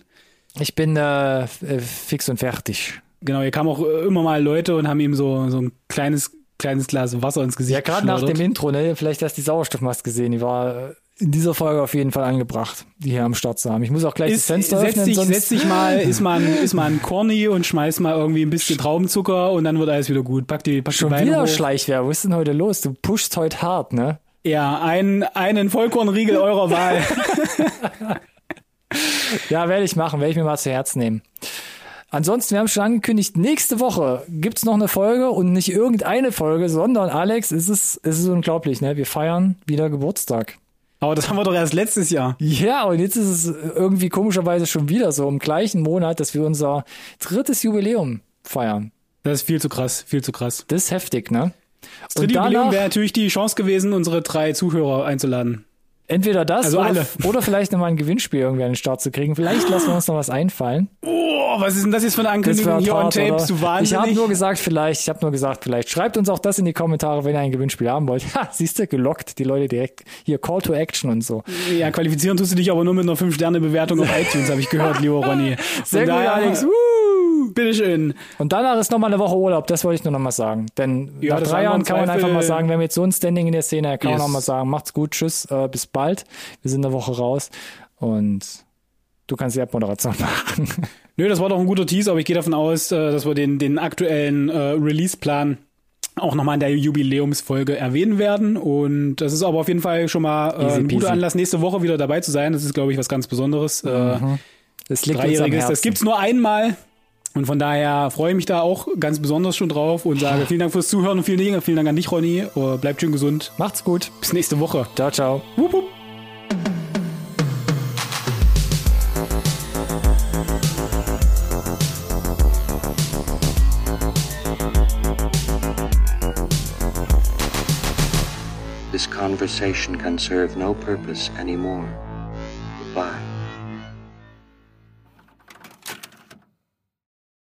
Ich bin äh, fix und fertig. Genau, hier kamen auch äh, immer mal Leute und haben ihm so, so ein kleines, kleines Glas Wasser ins Gesicht Ja, gerade nach dem Intro, ne? Vielleicht hast du die Sauerstoffmaske gesehen, die war äh, in dieser Folge auf jeden Fall angebracht, die hier am Start zu haben. Ich muss auch gleich ist, das Fenster setz öffnen, dich, sonst setz dich mal, ist mal, ein, *laughs* ist mal ein Corny und schmeiß mal irgendwie ein bisschen Traubenzucker und dann wird alles wieder gut. Pack die, pack die schon Beine wieder hoch. Schleichwerbung. Was ist denn heute los? Du pushst heute hart, ne? Ja, ein, einen Vollkornriegel eurer Wahl. *laughs* Ja, werde ich machen, werde ich mir mal zu Herzen nehmen. Ansonsten, wir haben schon angekündigt, nächste Woche gibt's noch eine Folge und nicht irgendeine Folge, sondern Alex, es ist, es ist unglaublich, ne? Wir feiern wieder Geburtstag. Aber das haben wir doch erst letztes Jahr. Ja, und jetzt ist es irgendwie komischerweise schon wieder so im gleichen Monat, dass wir unser drittes Jubiläum feiern. Das ist viel zu krass, viel zu krass. Das ist heftig, ne? Das dritte Jubiläum wäre natürlich die Chance gewesen, unsere drei Zuhörer einzuladen. Entweder das Also oder, oder vielleicht nochmal ein Gewinnspiel irgendwie an den Start zu kriegen. Vielleicht lassen wir uns noch was einfallen. Oh, was ist denn das jetzt für eine Ankündigung hier on tape? oder? Bist du wahnsinnig? Ich habe nur gesagt, vielleicht. Ich habe nur gesagt, vielleicht. Schreibt uns auch das in die Kommentare, wenn ihr ein Gewinnspiel haben wollt. Ha, siehst du, gelockt, die Leute direkt. Hier, Call to Action und so. ja, qualifizieren tust du dich aber nur mit einer 5-Sterne-Bewertung auf *laughs* iTunes, habe ich gehört, lieber Ronny. Sehr gut, Alex. Woo! Bitteschön. Und danach ist nochmal eine Woche Urlaub, das wollte ich nur nochmal sagen. Denn Ja, nach das drei haben Jahren kann man einfach mal sagen, wir haben jetzt so ein Standing in der Szene, kann man Yes. auch mal sagen, macht's gut, tschüss, äh, bis bald. Wir sind eine Woche raus und du kannst die Abmoderation *laughs* machen. Nö, das war doch ein guter Teaser, aber ich gehe davon aus, äh, dass wir den, den aktuellen äh, Release-Plan auch nochmal in der Jubiläumsfolge erwähnen werden. Und das ist aber auf jeden Fall schon mal äh, ein guter. Anlass, nächste Woche wieder dabei zu sein. Das ist, glaube ich, was ganz Besonderes. Äh, Das liegt uns am Dreijähriges, Herzen. das gibt's nur einmal. Und von daher freue ich mich da auch ganz besonders schon drauf und sage vielen Dank fürs Zuhören und vielen Dank, vielen Dank an dich, Ronny. Äh, Bleibt schön gesund. Macht's gut. Bis nächste Woche. Ciao, ciao. Wupp, wupp. This conversation can serve no purpose anymore.